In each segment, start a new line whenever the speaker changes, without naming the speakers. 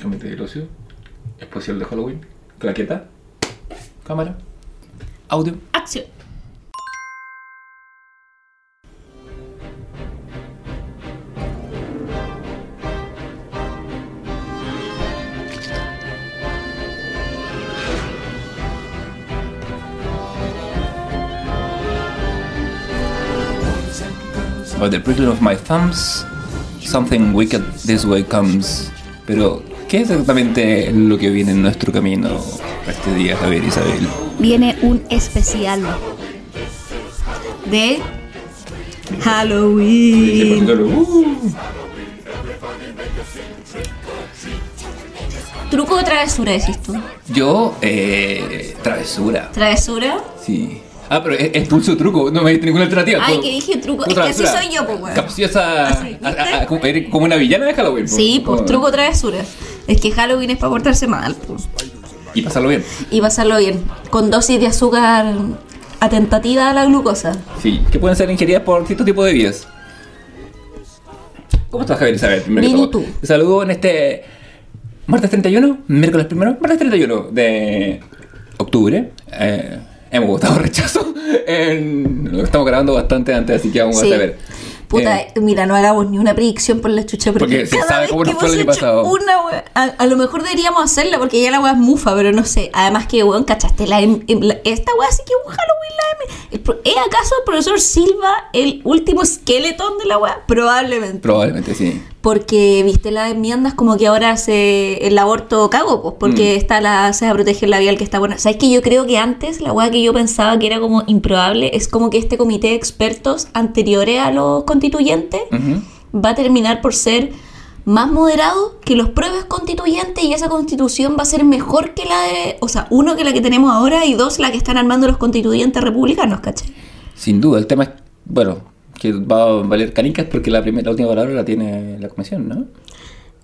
Comité del ocio. Especial de Halloween. Claqueta. Cámara. Audio.
Acción.
By the prickle of my thumbs, something wicked this way comes. Pero, ¿qué es exactamente lo que viene en nuestro camino este día, Javier Isabel?
Viene un especial de Halloween.
Uh.
¿Truco o travesura decís tú?
Yo, eh, travesura.
¿Travesura?
Sí. Ah, pero es, es pulso truco, no me diste ninguna alternativa.
Ay, que dije truco. Es que así soy yo, pues, weón.
Capciosa. Como, una villana de Halloween. po.
Sí, pues truco o travesura. Es que Halloween es para portarse mal, pues.
Y pasarlo bien.
Y pasarlo bien. Con dosis de azúcar atentativa a la glucosa.
Sí, que pueden ser ingeridas por cierto tipo de bebidas. ¿Cómo estás, Javier Isabel?
Bien, ¿y tú?
Te saludo en este martes 31, miércoles primero, martes 31 de octubre. Eh, hemos votado rechazo. En, lo estamos grabando bastante antes, así que vamos
Sí.
a ver.
Puta,
Eh,
mira, no hagamos ni una predicción por la chucha.
Porque se
cada
sabe
vez
cómo
que
fue el
hemos hecho. Una wea- a, a lo mejor deberíamos hacerla porque ya la weá es mufa, pero no sé. Además que, weón, ¿cachaste? La, la- esta weá sí que un Halloween la M. ¿Es acaso el profesor Silva el último esqueletón de la weá? Probablemente.
probablemente sí.
Porque, viste, las enmiendas como que ahora se el aborto cago, pues, porque
Mm.
está la se va a proteger la labial que está buena. ¿Sabes que yo creo que antes la weá que yo pensaba que era como improbable es como que este comité de expertos anteriores a los constituyentes va a terminar por ser más moderado que los propios constituyentes y esa constitución va a ser mejor que la de, o sea, uno que la que tenemos ahora y dos la que están armando los constituyentes republicanos, ¿cachai?
Sin duda, el tema es, bueno, que va a valer canicas porque la, primera, la última palabra la tiene la comisión, ¿no?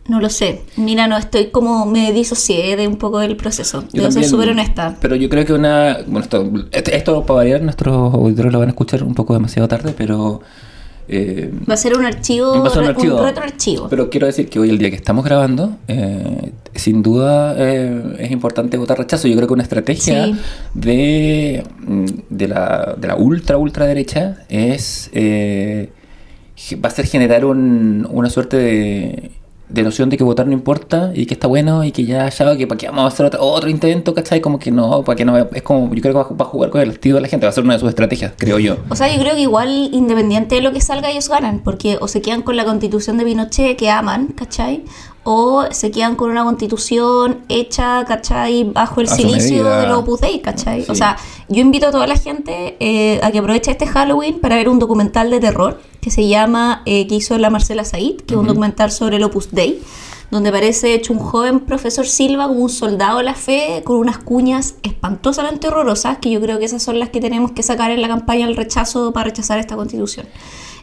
No lo sé. Mira, no estoy como me disocié de un poco del proceso.
Yo
Debo ser
también,
súper honesta.
Pero yo creo que una. Bueno, esto, esto, esto para variar, nuestros auditores lo van a escuchar un poco demasiado tarde, pero. Eh,
Va a ser un archivo,
va a ser un archivo.
retroarchivo.
Pero quiero decir que hoy, el día que estamos grabando, eh, sin duda eh, es importante votar rechazo. Yo creo que una estrategia
Sí.
de, mm, de, la, de la ultra, ultra derecha es. eh, va a ser generar un- una suerte de, de noción de que votar no importa y que está bueno y que ya, ya, que para qué vamos a hacer otro, otro intento, ¿cachai? Como que no, para que no, es como, yo creo que va, a jugar con el estilo de la gente, va a ser una de sus estrategias, creo yo.
O sea, yo creo que igual, independiente de lo que salga, ellos ganan, porque o se quedan con la constitución de Pinochet que aman, ¿cachai? O se quedan con una constitución hecha, ¿cachai? Bajo el silicio
medida.
de los Opus Dei, ¿cachai?
Sí.
O sea, yo invito a toda la gente eh, a que aproveche este Halloween para ver un documental de terror que se llama, eh, que hizo la Marcela Said, que es un documental sobre el Opus Dei, donde aparece hecho un joven profesor Silva como un soldado de la fe con unas cuñas espantosamente horrorosas, que yo creo que esas son las que tenemos que sacar en la campaña del rechazo para rechazar esta constitución.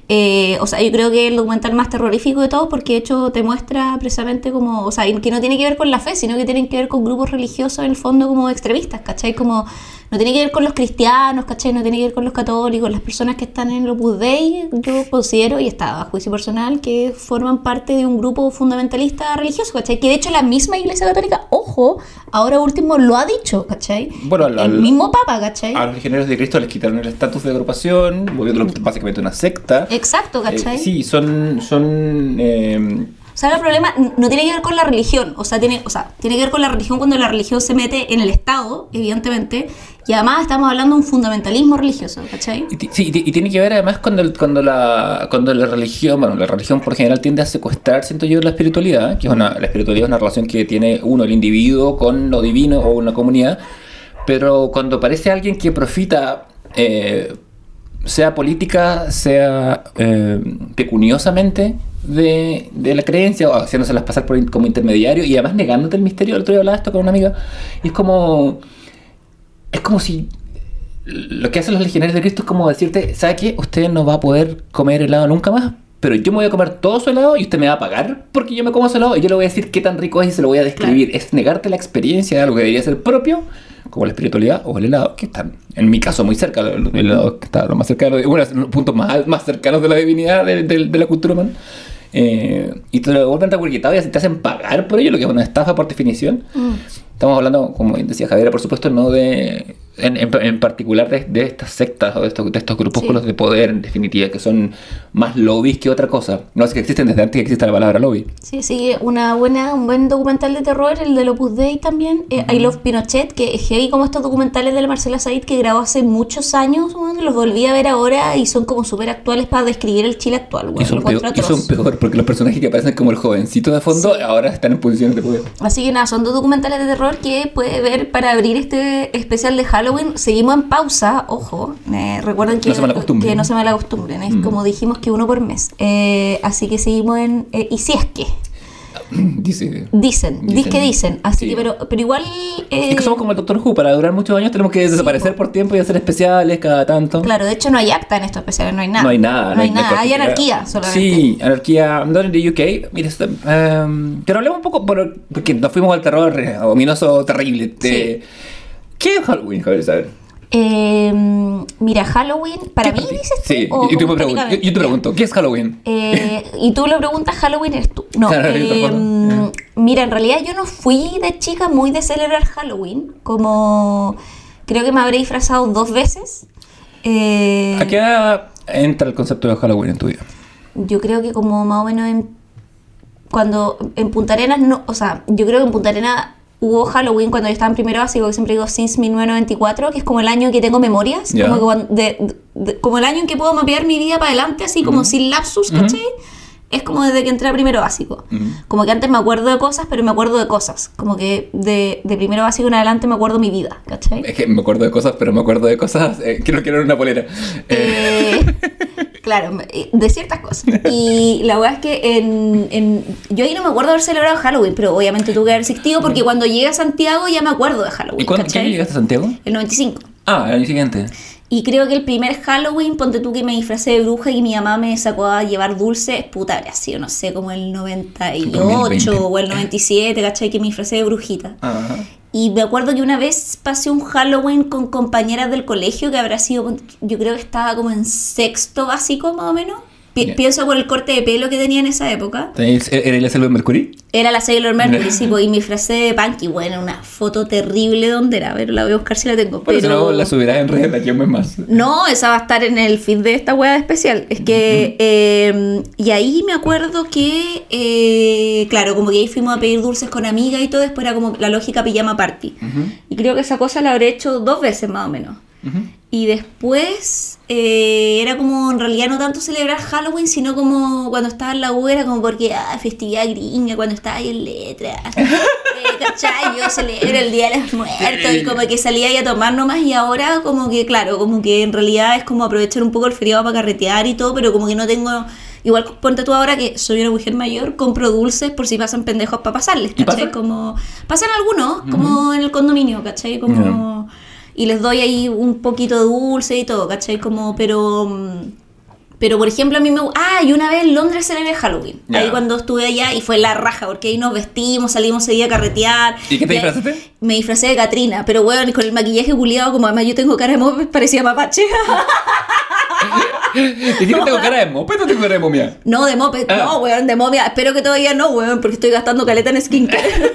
Eh, o sea, yo creo que es el documental más terrorífico de todos porque de hecho te muestra precisamente como, o sea, que no tiene que ver con la fe, sino que tiene que ver con grupos religiosos en el fondo como extremistas, ¿cachai? Como no tiene que ver con los cristianos, ¿cachai? No tiene que ver con los católicos, las personas que están en el Opus Dei, yo considero, y está a juicio personal, que forman parte de un grupo fundamentalista religioso, ¿cachai? Que de hecho la misma Iglesia Católica, ojo, ahora último lo ha dicho, ¿cachai?
Bueno,
el
al-
mismo Papa, ¿cachai?
A los legionarios de Cristo les quitaron el estatus de agrupación, volviéndolo básicamente una secta.
Exacto, ¿cachai?
Eh, sí, son. son eh,
O sea, el problema no tiene que ver con la religión, o sea, tiene, o sea, tiene que ver con la religión cuando la religión se mete en el Estado, evidentemente, y además estamos hablando de un fundamentalismo religioso, ¿cachai?
sí, y ti- y tiene que ver además cuando, cuando, la, cuando la religión, bueno, la religión por general tiende a secuestrar, siento yo, la espiritualidad, que es una, la espiritualidad es una relación que tiene uno, el individuo, con lo divino o una comunidad, pero cuando aparece alguien que profita, eh, sea política, sea eh, pecuniosamente de, de la creencia, o haciéndoselas pasar por, como intermediario y además negándote el misterio, el otro día hablaba esto con una amiga, y es como... Es como si lo que hacen los legionarios de Cristo es como decirte, ¿sabe qué? Usted no va a poder comer helado nunca más, pero yo me voy a comer todo su helado y usted me va a pagar porque yo me como su helado y yo le voy a decir qué tan rico es y se lo voy a describir. Es negarte la experiencia de algo que debería ser propio, como la espiritualidad o el helado, que están, en mi caso, muy cerca. El helado que está lo más cercano, de, bueno, los puntos más, más cercanos de la divinidad de, de- de la cultura humana. Eh, y te lo vuelven recuerquitado y te hacen pagar por ello, lo que es una estafa por definición.
Mm.
Estamos hablando, como decía Javier, por supuesto, no de. En, en- en particular de, de estas sectas o de estos, de estos grupúsculos
Sí.
de poder, en definitiva, que son más lobbies que otra cosa. No es que existen desde antes que exista la palabra lobby.
Sí, sí, una buena, un buen documental de terror, el de Opus Dei también, eh, I Love Pinochet, que es heavy como estos documentales de la Marcela Said que grabó hace muchos años, bueno, los volví a ver ahora y son como súper actuales para describir el Chile actual.
y,
Bueno,
son
lo
peor, y son peor porque los personajes que aparecen como el jovencito de fondo ahora están en posiciones de poder.
Así que nada, son dos documentales de terror que puede ver para abrir este especial de Halloween. Seguimos en pausa, ojo. eh, recuerden que
No se malacostumbren.
que no se malacostumbren. Es
Mm.
como dijimos que uno por mes. Eh, así que seguimos en. eh, y si es que.
Dice.
Dicen,
Dicen.
que dicen. Así
Sí.
que, pero, pero igual. eh,
Es que somos como el Doctor Who, para durar muchos años tenemos que desaparecer
po.
por tiempo y hacer especiales cada tanto.
Claro, de hecho no hay acta en estos especiales, no hay nada.
No hay nada.
No hay nada, hay anarquía solamente.
Sí, anarquía. No en the UK. Mira, em, pero hablemos un poco, por- porque nos fuimos al terror eh, ominoso, terrible. de- ¿Qué es Halloween, Javier? ¿sabes?
Eh, mira, Halloween, para mí
¿Qué-
dices tú.
Sí, y tú me
como
preguntas, yo, te pregunto, ¿qué es Halloween?
Eh, y tú lo preguntas, Halloween eres tú. No,
Claro,
eh, mira, en realidad yo no fui de chica muy de celebrar Halloween. Como creo que me habré disfrazado dos veces. Eh,
¿A qué edad entra el concepto de Halloween en tu vida?
Yo creo que como más o menos en, cuando en Punta Arenas, no, o sea, yo creo que en Punta Arenas hubo Halloween cuando yo estaba en primero básico, que siempre digo since 1994, que es como el año en que tengo memorias,
Ya.
como, que de- de- como el año en que puedo mapear mi vida para adelante, así como sin lapsus, ¿cachai? Es como desde que entré a primero básico.
Ujú.
Como que antes me acuerdo de cosas, pero me acuerdo de cosas. Como que de, de primero básico en adelante me acuerdo mi vida, ¿cachai?
Es que me acuerdo de cosas, pero me acuerdo de cosas eh, que no quiero en una polera. Eh,
Eh, claro, me- de ciertas cosas. Y la verdad es que en, en- yo ahí no me acuerdo de haber celebrado Halloween, pero obviamente tuve que haber asistido porque cuando llegué a Santiago ya me acuerdo de Halloween.
¿Y cuándo llegaste a Santiago?
El 95.
Ah, el año siguiente.
Y creo que el primer Halloween, ponte tú que me disfracé de bruja y mi mamá me sacó a llevar dulces, puta, habría sido, no sé, como el 98
2020.
o el 97, ¿cachai? Que me disfracé de brujita.
Ajá.
Y me acuerdo que una vez pasé un Halloween con compañeras del colegio que habrá sido, yo creo que estaba como en sexto básico más o menos. Pi-
Ya.
Pienso por el corte de pelo que tenía en esa época.
¿Tenéis- ¿Era Selva de Mercury?
Era la Sailor Mercury, sí, po, y me disfracé de Punky. Bueno, una foto terrible donde era, pero la voy a buscar si la tengo. Pero...
no, la subirás en redes de aquí a un mes más.
No, esa va a estar en el feed de esta wea especial. Es que, eh, y ahí me acuerdo que, eh, claro, como que ahí fuimos a pedir dulces con amigas y todo, después era como la lógica pijama party. Y creo que esa cosa la habré hecho dos veces más o menos.
ujú.
Y después eh, era como en realidad no tanto celebrar Halloween, sino como cuando estaba en la U era como porque, ah, festividad gringa, cuando estaba ahí en letras. Eh, ¿Cachai? Yo celebro el Día de los Muertos y como que salía ahí a tomar nomás y ahora como que, claro, como que en realidad es como aprovechar un poco el feriado para carretear y todo, pero como que no tengo... Igual ponte tú ahora que soy una mujer mayor, compro dulces por si pasan pendejos para pasarles,
¿Y
¿cachai? Como... Pasan algunos, como en el condominio, ¿cachai? Como y les doy ahí un poquito de dulce y todo, ¿cachai? Como, pero... mm, Pero, por ejemplo, a mí me... Ah, y una vez en Londres celebré Halloween. Ahí cuando estuve allá y fue la raja, porque ahí nos vestimos, salimos ese día a carretear.
¿Y qué te disfrazaste?
Me disfracé de Katrina, pero bueno, con el maquillaje culiado, como además yo tengo cara de moped, parecía mapache.
¿Y qué tengo cara de moped o tengo cara de momia?
no, de moped,
Ah.
no, weón, de momia. Espero que todavía no, weón, porque estoy gastando caleta en skincare.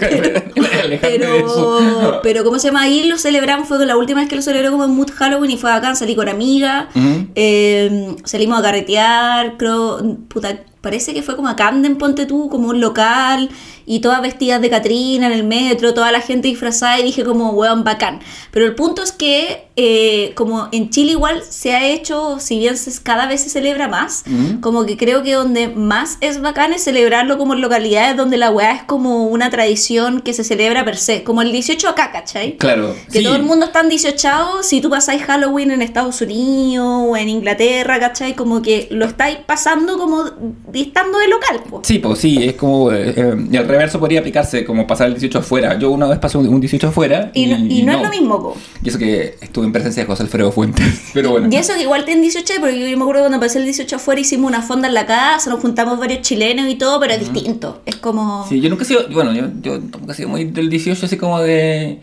Eso.
Pero, pero ¿cómo se llama? Ahí lo celebramos, fue la última vez que lo celebré como en Mood Halloween y fue acá, salí con amigas,
Ujú.
eh, salimos a carretear, creo, puta, parece que fue como a Camden, ponte tú, como un local, y todas vestidas de Catrina en el metro, toda la gente disfrazada y dije como, weón, bacán. Pero el punto es que eh, como en Chile igual se ha hecho, si bien se- cada vez se celebra más,
Ujú.
como que creo que donde más es bacán es celebrarlo como en localidades donde la weá es como una tradición que se celebra per se, como el 18 acá, ¿cachai?
Claro.
Que
sí.
todo el mundo está en 18, si tú pasáis Halloween en Estados Unidos o en Inglaterra, ¿cachai? Como que lo estáis pasando como estando de local, po.
Sí, pues sí, es como. eh, eh, y al reverso podría aplicarse, como pasar el 18 afuera. Yo una vez pasé un, un 18 afuera.
Y, no, y no es lo mismo, po.
Y eso que estuve en presencia de José Alfredo Fuentes. Pero bueno.
Y eso que igual tienen 18, porque yo me acuerdo cuando pasé el 18 afuera hicimos una fonda en la casa, nos juntamos varios chilenos y todo, pero es distinto. Es como...
Sí, yo nunca he sido. Bueno, yo, yo nunca he sido muy del 18, así como de.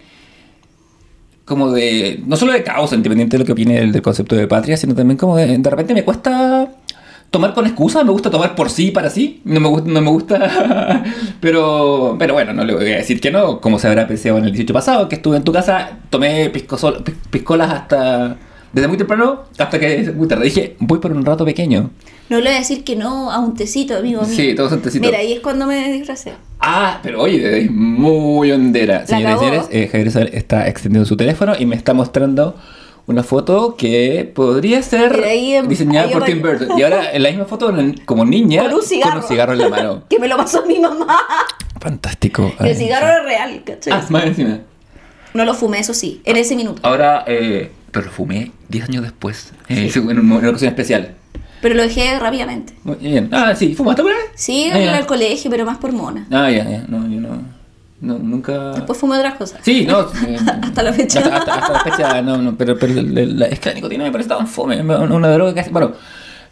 Como de. No solo de causa, independiente de lo que opine del, del concepto de patria, sino también como de. De repente me cuesta tomar con excusa, me gusta tomar por sí para sí. No me, gusta- no me gusta. pero, pero bueno, no le voy a decir que no. Como se habrá apreciado en el 18 pasado, que estuve en tu casa, tomé piscosol- pis- piscolas hasta. Desde muy temprano hasta que muy tarde. Dije, voy por un rato pequeño.
No le voy a decir que no a un tecito, amigo mío.
Sí, todos son tecitos.
Mira, ahí es cuando me disfracé.
Ah, pero oye, es muy hondera. Señoras y señores, eh, Javier Isabel está extendiendo su teléfono y me está mostrando una foto que podría ser
ahí
diseñada
ahí
por Tim Burton. Y ahora en la misma foto, como niña,
Con un cigarro.
cigarro en la mano.
Que me lo pasó mi mamá.
Fantástico.
El cigarro era real, ¿cachai?
Ah, más encima.
No lo fumé, eso sí, en ese minuto.
Ahora, eh, pero lo fumé 10 años después, eh, en, un- en una ocasión especial.
Pero lo dejé rápidamente.
Muy bien. Ah, sí, ¿fumaste alguna vez?
Sí,
Ah,
en el colegio, pero más por mona.
Ah, ya, ya. No, yo no. No nunca.
Después fumé otras cosas.
Sí, no. eh,
Hasta la fecha.
Hasta, hasta- hasta la fecha, no, no, pero, pero la- la- es que la nicotina me parece tan fome. Una, una droga que hace. Bueno,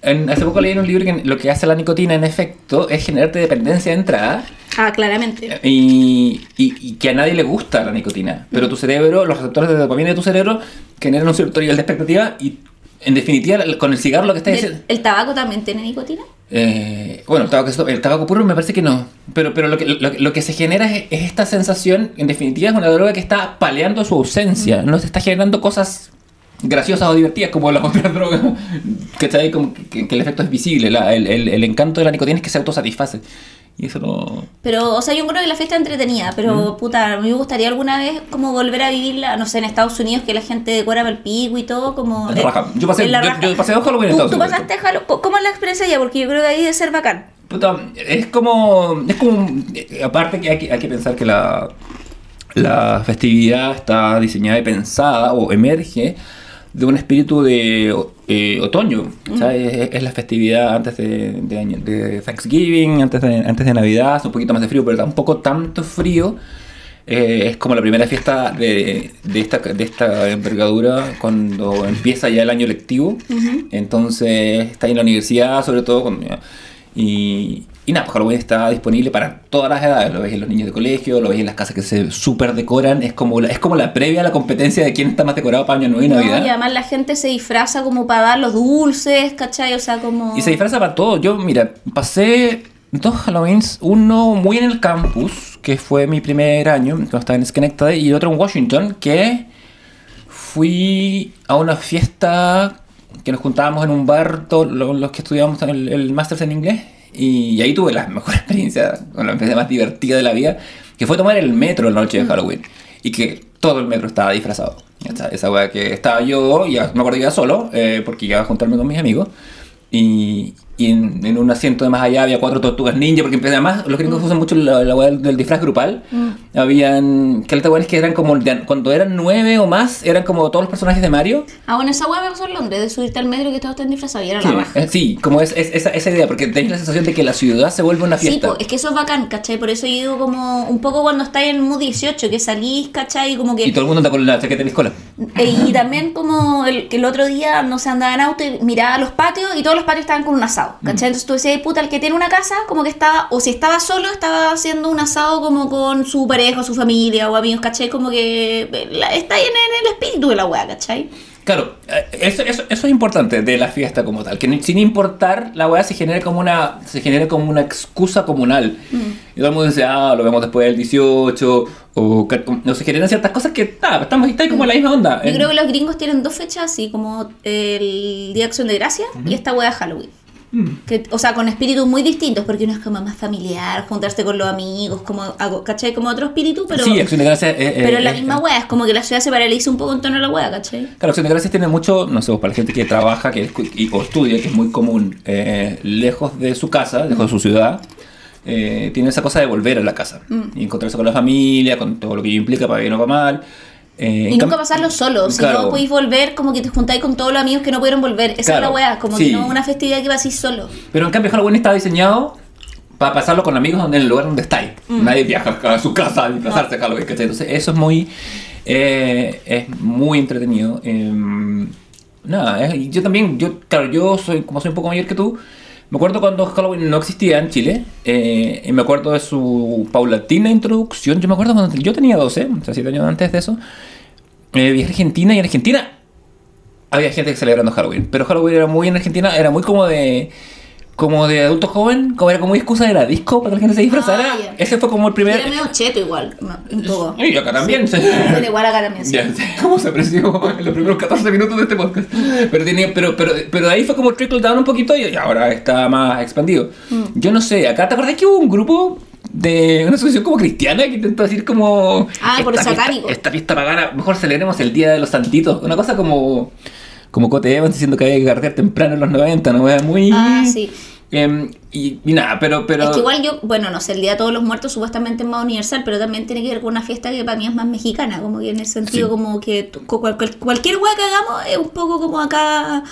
en- hace poco leí en un libro que lo que hace la nicotina, en efecto, es generarte dependencia de entrada
Ah, claramente.
y, y- y que a nadie le gusta la nicotina. Pero tu cerebro, los receptores de dopamina de tu cerebro generan un cierto nivel de expectativa y, en definitiva, con el cigarro lo que estás
¿Y
diciendo.
¿El, el tabaco también tiene nicotina?
Eh, bueno, el tabaco, el tabaco puro me parece que no. Pero, pero lo, que, lo, lo que se genera es, es esta sensación, en definitiva, es una droga que está paleando su ausencia. No se está generando cosas graciosas o divertidas como las otras drogas. Como que, que el efecto es visible. La- el, el- el encanto de la nicotina es que se autosatisface. Y eso no.
Pero, o sea, yo creo que la fiesta es entretenida, pero puta, a mí me gustaría alguna vez como volver a vivirla, no sé, en Estados Unidos que la gente decora para el pico y todo, como...
En la raja. Yo pasé-
en la
yo-
raja.
yo pasé dos Halloween en
¿Tú,
Estados
tú
Unidos.
pasaste Halloween? ¿Cómo es la experiencia allá? Porque yo creo que ahí debe ser bacán.
Puta, es como. Es como. eh, Aparte que hay, que hay que pensar que la, la festividad está diseñada y pensada o emerge de un espíritu de eh, otoño. Sea, es, es la festividad antes de, de año- de Thanksgiving, antes de, antes de Navidad, hace un poquito más de frío, pero tampoco tanto frío. Eh, es como la primera fiesta de, de, esta, de esta envergadura cuando empieza ya el año lectivo. Entonces está ahí en la universidad, sobre todo. Cuando, y, y nada, pues Halloween está disponible para todas las edades. Lo ves en los niños de colegio, lo ves en las casas que se súper decoran. Es como, la, es como la previa a la competencia de quién está más decorado para Año Nuevo y
No,
Navidad.
y además la gente se disfraza como para dar los dulces, ¿cachai? O sea, como...
Y se disfraza para todo. Yo, mira, pasé dos Halloweens, uno muy en el campus, que fue mi primer año, cuando estaba en Schenectady, y otro en Washington, que fui a una fiesta que nos juntábamos en un bar, todos lo- los que estudiábamos el, el Masters en inglés, y ahí tuve la mejor experiencia, o la experiencia más divertida de la vida, que fue tomar el metro la noche de Halloween, y que todo el metro estaba disfrazado. Esa, esa weá que estaba yo, ya me acuerdo que iba solo, eh, porque iba a juntarme con mis amigos, y, y en, en un asiento de más allá había cuatro tortugas ninja, porque además los gringos usan mucho la, la del, disfraz grupal. Habían. Que es que eran como. cuando eran nueve o más, eran como todos los personajes de Mario.
Ah, bueno, esa hueá me pasó en Londres, de subirte al metro y que todos estén disfrazados y era
Sí,
la raja.
eh, sí, como es, es- esa, esa idea, porque tenés la sensación de que la ciudad se vuelve una
Sí,
fiesta.
po, es que eso es bacán, ¿cachai? Por eso yo digo como un poco cuando estáis en Mood 18, que salís, ¿cachai? Como que...
y todo el mundo anda con la chaqueta de piscola.
Eh, y también como el, que el otro día, no se andaba en auto y miraba los patios y todos los patios estaban con un asado, ¿cachai? Entonces tú decías, puta, el que tiene una casa, como que estaba, o si estaba solo, estaba haciendo un asado como con su pareja, o su familia o amigos, ¿cachai? Como que eh, la- está ahí en, en el espíritu de la weá, ¿cachai?
Claro, eh, eso, eso, eso es importante de la fiesta como tal, que sin importar la weá se genera como una se genera como una excusa comunal. Y todo el mundo dice, ah, lo vemos después del 18, o no se generan ciertas cosas que, ah, estamos está ahí como en la misma onda.
Yo
En-
creo que los gringos tienen dos fechas así, como el Día de Acción de Gracia y esta weá de Halloween. Que, o sea, con espíritus muy distintos, porque uno es como más familiar, juntarse con los amigos, como, ¿cachai? Como otro espíritu, pero,
sí, Acción de Gracias. eh, eh,
pero en la
eh,
misma weá, es como que la ciudad se paraliza un poco en torno a la weá, ¿cachai?
Claro, Acción de Gracias tiene mucho, no sé, para la gente que trabaja que, y- o estudia, que es muy común, eh, lejos de su casa, lejos de su ciudad, eh, tiene esa cosa de volver a la casa y encontrarse con la familia, con todo lo que implica, para bien o para mal. Eh,
Y nunca pasarlo solo, si
Claro.
no podéis volver, como que te juntáis con todos los amigos que no pudieron volver. Esa es la weá, como
sí.
que no una festividad que vas así solo.
Pero en cambio Halloween está diseñado para pasarlo con amigos en el lugar donde estáis. Nadie viaja a su casa a disfrazarse de Halloween, ¿cachai? Entonces eso es muy, eh, es muy entretenido. Eh, nada, yo también, yo, claro, yo soy, como soy un poco mayor que tú, me acuerdo cuando Halloween no existía en Chile, eh, y me acuerdo de su paulatina introducción, yo me acuerdo cuando yo tenía 12, o sea, 7 años antes de eso, eh, viajé a Argentina y en Argentina había gente celebrando Halloween, pero Halloween era muy en Argentina, era muy como de como de adulto joven, como era como excusa de la disco para que la gente se disfrazara.
Ah.
Ese fue como el primer.
Era medio cheto igual, un poco.
Y acá también. sí.
Igual acá también, sí.
¿Cómo se apreció en los primeros 14 minutos de este podcast? Pero, tenía, pero, pero, pero de ahí fue como trickle down un poquito y ahora está más expandido.
Mm.
Yo no sé, acá te acordás que hubo un grupo de una asociación como cristiana que intentó decir como...
Ah, por satánico.
Esta fiesta pagana, mejor celebremos el Día de los Santitos. Una cosa como... Como Cote Evans diciendo que había que carrear temprano en los 90, ¿no? Muy...
Ah, sí.
Em, y, y nada, pero... pero
Es que igual yo, bueno, no sé, el Día de Todos los Muertos supuestamente es más universal, pero también tiene que ver con una fiesta que para mí es más mexicana, como que en el sentido
Sí.
como que t- cu- cual- cual- cualquier hueá que hagamos es un poco como acá...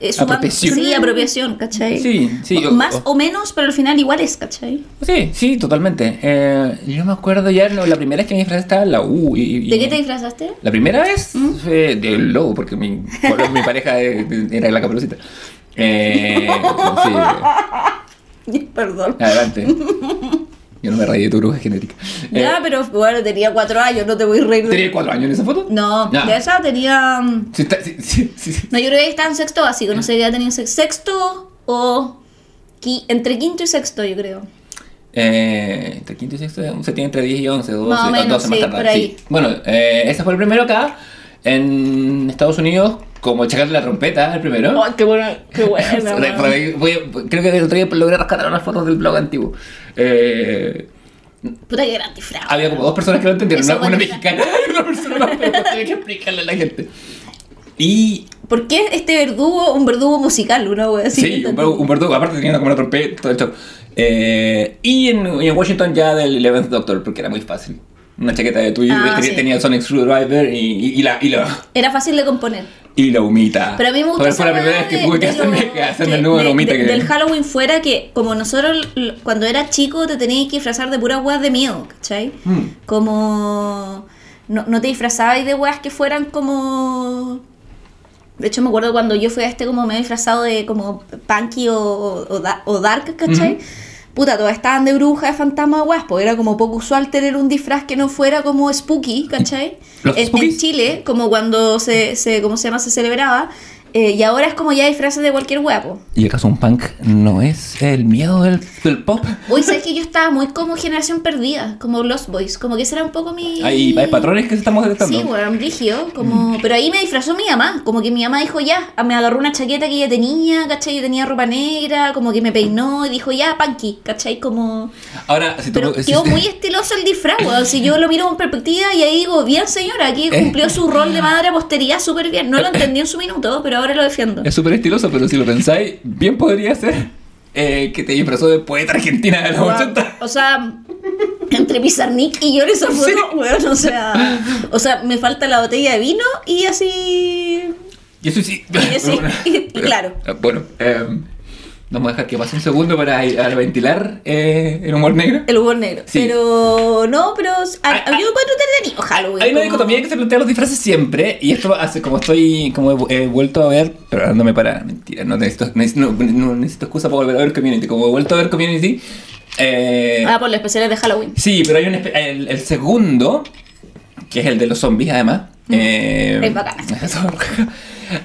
eh, sumando-
Apropiación.
Sí, apropiación, ¿cachai?
Sí, sí, o-
Más
o-
o menos, pero al final igual es, ¿cachai?
Sí, sí, totalmente. Eh, yo me acuerdo ya, no, la primera vez que me disfrazé estaba en la U. Y, y-
¿De qué te disfrazaste?
La primera vez
¿Mm?
fue del lobo, porque mi, bueno, mi pareja eh, era la caperucita. Eh, sí,
Perdón.
adelante. Yo no me reí de tu bruja genética. Eh,
Ya, pero bueno, tenía cuatro años, no te voy a reír.
¿Tenía cuatro años en esa foto?
No,
Ah.
de esa tenía... mm,
Sí, está- sí, sí, sí, sí.
No, yo creo que estaba en sexto básico, no sé qué tenía en sexto, o... Entre quinto y sexto, yo creo.
Eh, entre quinto y sexto se tiene entre 10 y 11, 12,
Más o menos,
12 más
sí,
tarde.
por ahí.
Sí. Bueno, eh, ese fue el primero acá. En Estados Unidos, como checar la trompeta, el primero.
¡Ay, qué buena! ¡Qué
a- creo que el otro día logré rescatar unas fotos del blog antiguo. Eh,
Puta que gran disfraz.
había como dos personas que lo entendieron, una, una mexicana y una persona más, pero tenía que explicarle a la gente. Y
¿Por qué este verdugo, un verdugo musical, una wea así?
sí, un, un verdugo, aparte tenía como una trompeta, todo el show. Eh, y en, en Washington ya del 11th Doctor, porque era muy fácil. Una chaqueta de Twitter,
Ah,
tenía,
sí.
tenía el Sonic Screwdriver y, y, y la, y, la,
Era fácil de componer.
y la humita.
Pero a mí me
fue la primera vez que
de-
tuve que hacerme,
lo-
que hacerme el nudo de la humita.
de-
que,
Del Halloween fuera que, como nosotros, cuando era chico, te tenías que disfrazar de puras weas de miedo, ¿cachai?
Mm.
Como... No, no te disfrazabas de weas que fueran como... De hecho, me acuerdo cuando yo fui a este como me he disfrazado de como punky o, o, o dark, ¿cachai? Puta, todas estaban de bruja, de fantasma, de weas, porque era como poco usual tener un disfraz que no fuera como spooky, ¿cachai?
¿Los
En, en? Chile, como cuando se, se, ¿cómo se llama? Se celebraba. Eh, y ahora es como ya disfraces de cualquier huevo.
¿Y acaso un punk no es el miedo del, del pop?
Hoy sabes que yo estaba muy como generación perdida, como Lost Boys, como que ese era un poco mi...
Hay, hay patrones que estamos detectando.
Sí, bueno, rígido, como... Pero ahí me disfrazó mi mamá, como que mi mamá dijo ya, me agarró una chaqueta que ella tenía, ¿cachai? Yo tenía ropa negra, como que me peinó y dijo ya, punky, ¿cachai? Como...
Ahora, si tú
Pero
si-
quedó muy estiloso el disfraz, weón. Si yo lo miro con perspectiva y ahí digo, bien señora, aquí
Eh.
cumplió su rol de madre a posteridad súper bien. No lo entendí en su minuto, pero ahora lo defiendo.
Es súper estiloso, pero si lo pensáis, bien podría ser eh, que te disfrazó de poeta argentina de los 80.
O sea, entre Pizarnik y yo en esa foto,
Sí.
weón, o sea, o sea, me falta la botella de vino y así.
Y eso sí.
Y así, y- y claro.
Bueno, eh, vamos a dejar que pase un segundo para, para ventilar eh, el humor negro.
El humor negro.
Sí.
Pero no, pero a,
Ah,
me encuentro entretenido Halloween.
Hay una
como-
dicotomía que se plantea los disfraces siempre, y esto hace como estoy, como he, he vuelto a ver, pero dándome para, mentira, no necesito, necesito, no, no necesito excusa para volver a ver Community, como he vuelto a ver Community, eh,
Ah, por los especiales de Halloween.
sí, pero hay un, el, el segundo, que es el de los zombies además, eh,
Es bacana.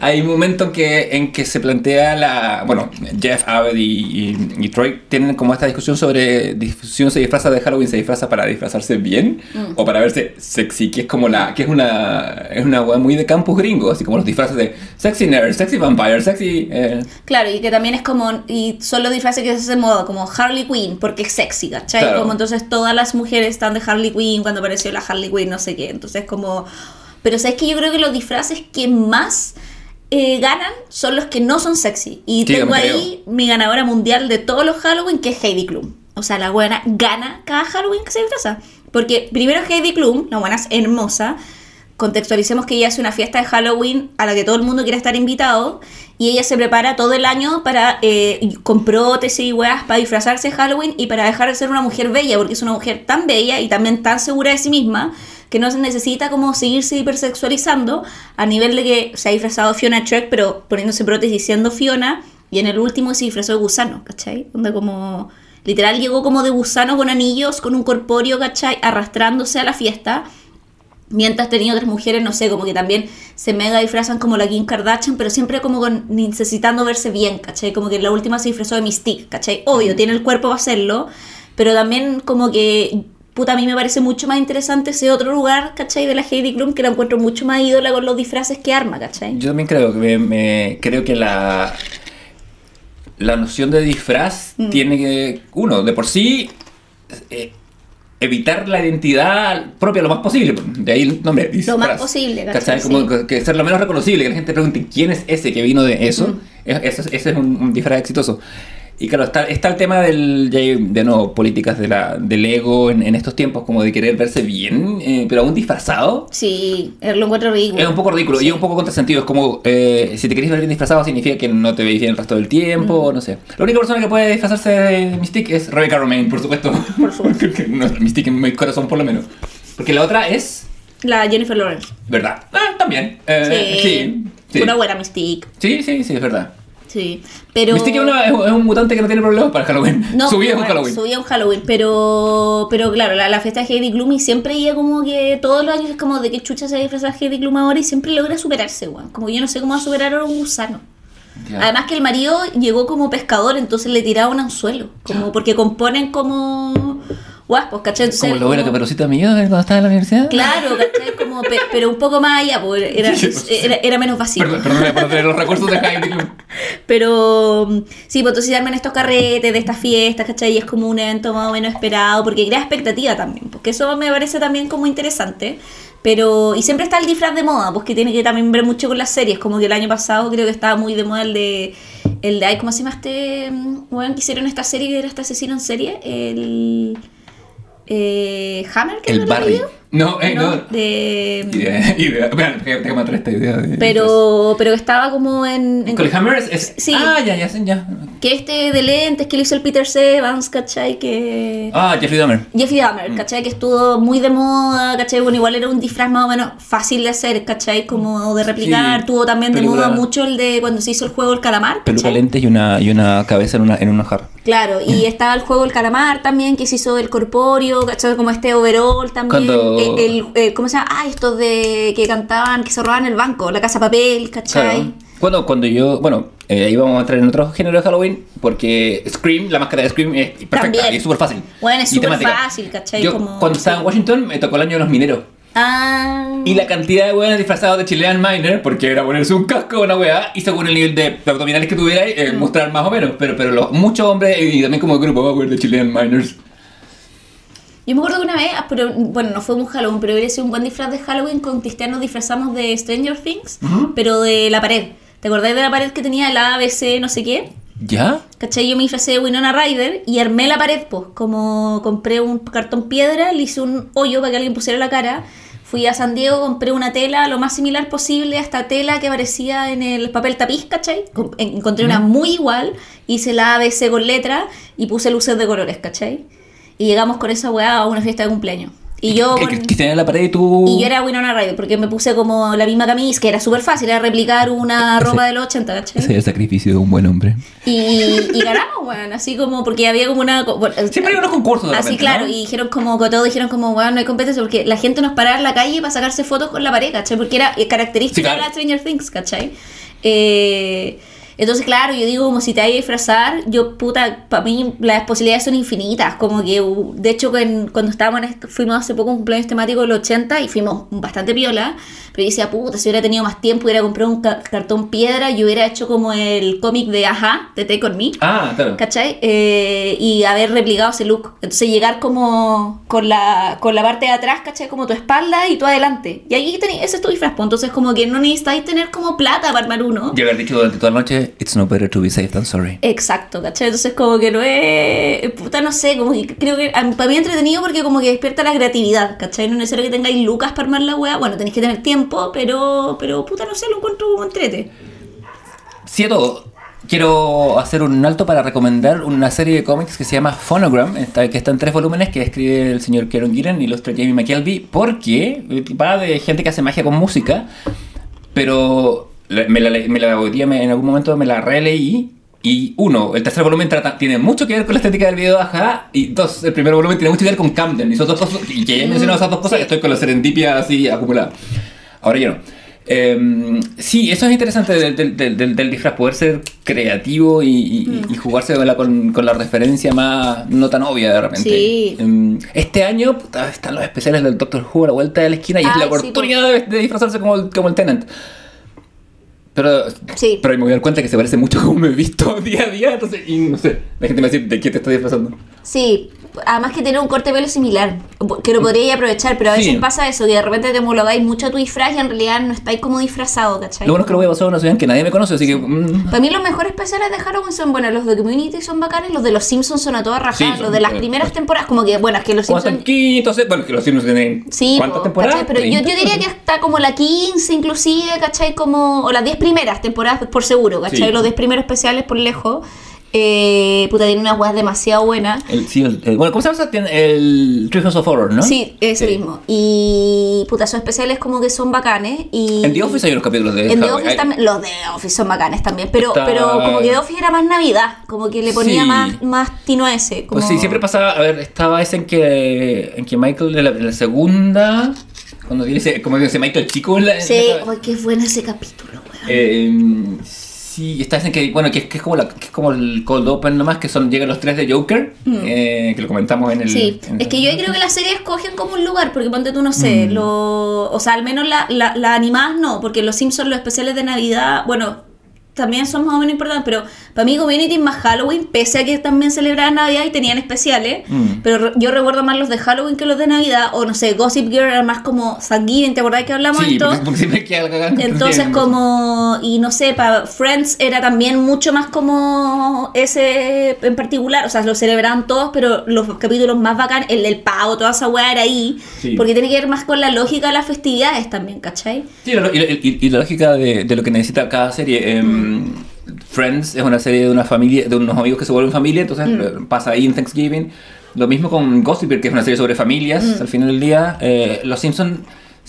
hay un momento en que, en que se plantea la. Bueno, Jeff, Abed y, y- y Troy tienen como esta discusión sobre si uno se disfraza de Halloween, se disfraza para disfrazarse bien
Mm.
o para verse sexy, que es como la. que es una. es una muy de campus gringo, así como los disfraces de sexy nerd, sexy vampire, sexy. eh,
Claro, y que también es como, y son los disfraces que se hacen moda, como Harley Quinn, porque es sexy, ¿cachai?
Claro.
Como entonces todas las mujeres están de Harley Quinn cuando apareció la Harley Quinn, no sé qué. Entonces como... Pero sabes que yo creo que los disfraces que más eh, ganan son los que no son sexy. Y
Sí,
tengo ahí mi ganadora mundial de todos los Halloween, que es Heidi Klum. O sea, la buena gana cada Halloween que se disfraza. Porque primero Heidi Klum, la buena es hermosa, contextualicemos que ella hace una fiesta de Halloween a la que todo el mundo quiere estar invitado y ella se prepara todo el año para eh, con prótesis y weas para disfrazarse de Halloween y para dejar de ser una mujer bella porque es una mujer tan bella y también tan segura de sí misma que no se necesita como seguirse hipersexualizando a nivel de que se ha disfrazado Fiona Trek pero poniéndose prótesis siendo Fiona y en el último se disfrazó de gusano, ¿cachai? Donde como literal llegó como de gusano con anillos con un corpóreo, ¿cachai? Arrastrándose a la fiesta Mientras tenía otras mujeres, no sé, como que también se mega disfrazan como la Kim Kardashian, pero siempre como con, necesitando verse bien, ¿cachai? Como que la última se disfrazó de Mystique, ¿cachai? Obvio, tiene el cuerpo para hacerlo, pero también como que, puta, a mí me parece mucho más interesante ese otro lugar, ¿cachai? De la Heidi Klum, que la encuentro mucho más ídola con los disfraces que arma, ¿cachai?
Yo también creo que me, me- creo que la la noción de disfraz
Mm.
tiene que uno de por sí eh, evitar la identidad propia lo más posible. De ahí el nombre disfraz.
más posible, ¿cachai?
Como
Sí.
que- ser lo menos reconocible, que la gente pregunte quién es ese que vino de eso. Es- Ese, es- ese es un, un disfraz exitoso. Y claro, está, está el tema del, de, nuevo, políticas de la, del ego en, en estos tiempos, como de querer verse bien, eh, pero aún disfrazado.
Sí, eh, lo encuentro ridículo.
Es un poco ridículo y es un poco contrasentido. Es como, eh, si te querés ver bien disfrazado, significa que no te veis bien el resto del tiempo, no sé. La única persona que puede disfrazarse de Mystique es Rebecca Romaine, por supuesto.
Por supuesto.
Que no Mystique en mi corazón, por lo menos. Porque la otra es,
La Jennifer Lawrence.
¿verdad? Ah, también. Eh, sí. Sí.
Una buena Mystique.
sí, sí, sí, es verdad.
Sí, pero...
Mystique es, una- es un- mutante que no tiene problemas para Halloween. Su vida es un Halloween.
Su vida es un Halloween, pero, pero claro, la, la fiesta de Heidi Klum y siempre ella como que todos los años es como de qué chucha se va a disfrazar Heidi Klum ahora y siempre logra superarse, weón. Como que yo no sé cómo va a superar ahora un gusano.
Ya.
Además que el marido llegó como pescador, entonces le tiraba un anzuelo, como porque componen como guapos, ¿cachai? Entonces,
Como lo bueno que
como-
Perucita me dio cuando estaba en la universidad.
Claro, ¿cachai? Como, pe- pero un poco más allá, pues, era,
Sí, pues,
era, era menos vacío.
Perdón, perdón por tener los recursos de Klum.
Pero mm, sí, pues entonces arman estos carretes de estas fiestas, ¿cachai? Y es como un evento más o menos esperado, porque crea expectativa también, porque eso me parece también como interesante. Pero, y siempre está el disfraz de moda, pues que tiene que también ver mucho con las series, como que el año pasado creo que estaba muy de moda el de, el de, ay, ¿cómo se llama este, mm, weón, que hicieron esta serie que era este asesino en serie? El, eh, Hammer, que
El Barry. No, eh, no.
De,
Idea, idea. Matar esta idea. de-
pero, pero estaba como en... en
Colin Hammer es,
Sí.
Ah, ya, ya, ya.
que este de lentes que lo hizo el Peter Evans, ¿cachai? Que...
Ah, Jeffrey Dahmer.
Jeffrey Dahmer, ¿cachai? Que estuvo muy de moda, ¿cachai? Bueno, igual era un disfraz más o menos fácil de hacer, ¿cachai? Como de replicar.
Sí,
Tuvo también de moda mucho el de cuando se hizo el juego El Calamar,
Peluca lentes y una, y una cabeza en una, en una jarra.
Claro, y estaba el juego El Calamar también, que se hizo el corpóreo, ¿cachai? Como este overall también.
Cuando-
El, el- eh, ¿Cómo se llama? Ah, estos de que cantaban, que se robaban el banco, la casa papel, ¿cachai?
Claro. Cuando, cuando yo, bueno, eh, ahí vamos a entrar en otro género de Halloween, porque Scream, la máscara de Scream es perfecta
También.
y es súper fácil.
Bueno, es súper fácil, ¿cachai?
Yo,
Como-
cuando estaba en Washington, me tocó el año de los mineros.
Ah.
Y la cantidad de weones disfrazados de Chilean Miner, porque era ponerse un casco una weá, y según el nivel de abdominales que tuviera, eh,
Mm.
mostrar más o menos. Pero, pero los, muchos hombres, y también como grupo, de Chilean Miners.
Yo me acuerdo que una vez, ah, pero bueno, no fue un Halloween, pero hubiera sido un buen disfraz de Halloween con Cristian nos disfrazamos de Stranger Things, pero de la pared. ¿Te acordás de la pared que tenía el ABC, no sé qué?
¿Ya?
¿Cachai? Yo me disfracé de Winona Ryder y armé la pared, pues. Como compré un cartón piedra, le hice un hoyo para que alguien pusiera la cara. Fui a San Diego, compré una tela lo más similar posible a esta tela que aparecía en el papel tapiz, ¿cachai? Encontré una muy igual, hice la ABC con letra y puse luces de colores, ¿cachai? Y llegamos con esa weá a una fiesta de cumpleaños. Y yo...
Que,
con-
que, que tenía en la pared y tú...
y yo era Winona Ryder porque me puse como la misma camisa, que era súper fácil, era replicar una ropa de los 80, ¿cachai?
Ese es el sacrificio de un buen hombre.
Y, y ganamos, weón, así como porque había como una... bueno,
Siempre hay unos concursos de
Así,
repente,
claro,
¿no?
y dijeron como, todos dijeron como, weón, no hay competencia porque la gente nos paraba en la calle para sacarse fotos con la pared, ¿cachai? Porque era eh, característica
Sí, claro.
de la Stranger Things, ¿cachai? Eh, entonces, claro, yo digo, como si te hay a disfrazar, yo, puta, para mí las posibilidades son infinitas. Como que, uh, de hecho, cuando estábamos en este- fuimos hace poco a un cumpleaños temático del 80 y fuimos bastante piola. Pero yo decía, puta, si hubiera tenido más tiempo, hubiera comprado un ca- cartón piedra y hubiera hecho como el cómic de Aja, de Take On Me.
Ah, claro.
¿Cachai? Eh, y haber replicado ese look. Entonces llegar como con la, con la parte de atrás, ¿cachai? Como tu espalda y tú adelante. Y ahí tení, ese es tu disfraz. pues. Entonces como que no necesitáis tener como plata para armar uno.
Y haber dicho durante toda la noche, it's no better to be safe than sorry.
Exacto, ¿cachai? Entonces como que no es... Puta, no sé, como que creo que para mí es entretenido porque como que despierta la creatividad, ¿cachai? No es necesario que tengáis lucas para armar la weá. Bueno, tenéis que tener tiempo, pero, pero puta, no sé, lo encuentro como entrete.
Sí, todo. Quiero hacer un alto para recomendar una serie de cómics que se llama Phonogram, que está en tres volúmenes, que escribe el señor Kieron Gillen y ilustra Jamie McKelvey, porque va de gente que hace magia con música, pero me la, me la me- en algún momento me la releí Y uno, el tercer volumen trata, tiene mucho que ver con la estética del video, ajá. Y dos, el primer volumen tiene mucho que ver con Camden. Y son dos cosas, y que ya he mencionado esas dos cosas, estoy con la serendipia así acumulada. Ahora ya no. Em, sí, eso es interesante del, del- del- del- disfraz, poder ser creativo y, y- y jugarse con la, con, con la referencia más no tan obvia de repente.
Sí.
Em, este año puta, están los especiales del Doctor Who a la vuelta de la esquina y es
Ay,
la
sí,
oportunidad de, de disfrazarse como el, como el Tenant. Pero,
Sí.
pero me voy a dar cuenta que se parece mucho a como me he visto día a día, entonces, y no sé, la gente me va a decir, ¿de qué te estás disfrazando?
Sí, además que tiene un corte de pelo similar, que lo podríais aprovechar, pero a veces
Sí.
pasa eso, que de repente te homologáis mucho a tu disfraz y en realidad no estáis como disfrazado, ¿cachai?
Lo bueno es que lo voy a pasar a una ciudad en que nadie me conoce, así que... mm,
Para mí los mejores especiales de Halloween son, bueno, los de Community son bacanes, los de los Simpsons son a toda rajada,
Sí, son-
los de las
eh,
primeras temporadas, como que, bueno, es que los
¿Cómo están
Simpsons...
quinto? se- Bueno, que los Simpsons tienen...
Sí,
¿Cuántas
po,
temporadas?
¿cachai? Pero yo,
30,
yo diría que hasta como la 15 inclusive, ¿cachai? Como, o las 10 primeras temporadas por seguro, ¿cachai?
Sí.
Los 10 primeros especiales por lejos. Eh, puta, tiene unas weas demasiado buenas.
El, sí, el- el- bueno, ¿cómo se llama? El Treehouse of Horror, ¿no?
Sí, ese
Sí.
mismo. Y puta, esos especiales como que son bacanes. Y
En The Office hay unos capítulos de
En The. Office también, los de Office son bacanes también, pero,
Está-
pero como que The Office era más Navidad, como que le ponía
Sí.
más, más tino a ese. Como...
Pues sí, siempre pasaba, a ver, estaba ese en que, en que Michael en la, en la segunda, cuando tiene ese, como dice Michael chico en la... en
Sí,
la-
ay, qué bueno ese capítulo, weón.
Eh, sí, está ese en que, bueno, que, es- que es como la, que es como el cold open nomás, que son, llegan los tres de Joker, eh, que lo comentamos en el...
Mm. Sí,
en-
es que yo creo que las series escogen como un lugar, porque ponte tú, no sé,
Mm.
lo, o sea, al menos las la, la animadas no, porque los Simpsons, los especiales de Navidad, bueno, también son más o menos importantes, pero para mí Community es más Halloween, pese a que también celebraban Navidad y tenían especiales,
Mm.
pero yo recuerdo más los de Halloween que los de Navidad, o no sé, Gossip Girl era más como sanguíneo, ¿te acordás que hablamos
Sí,
esto?
porque, siempre queda.
Entonces como, y no sé, para Friends era también mucho más como ese en particular, o sea, lo celebraban todos, pero los capítulos más bacán, el del pavo, toda esa weá era ahí,
Sí.
porque tiene que ver más con la lógica de las festividades también, ¿cachai?
Sí, y, y- y la lógica de, de lo que necesita cada serie. Em, Friends es una serie de una familia, de unos amigos que se vuelven familia, entonces eh, pasa ahí en Thanksgiving. Lo mismo con Gossip, que es una serie sobre familias al final del día. Eh, los Simpsons,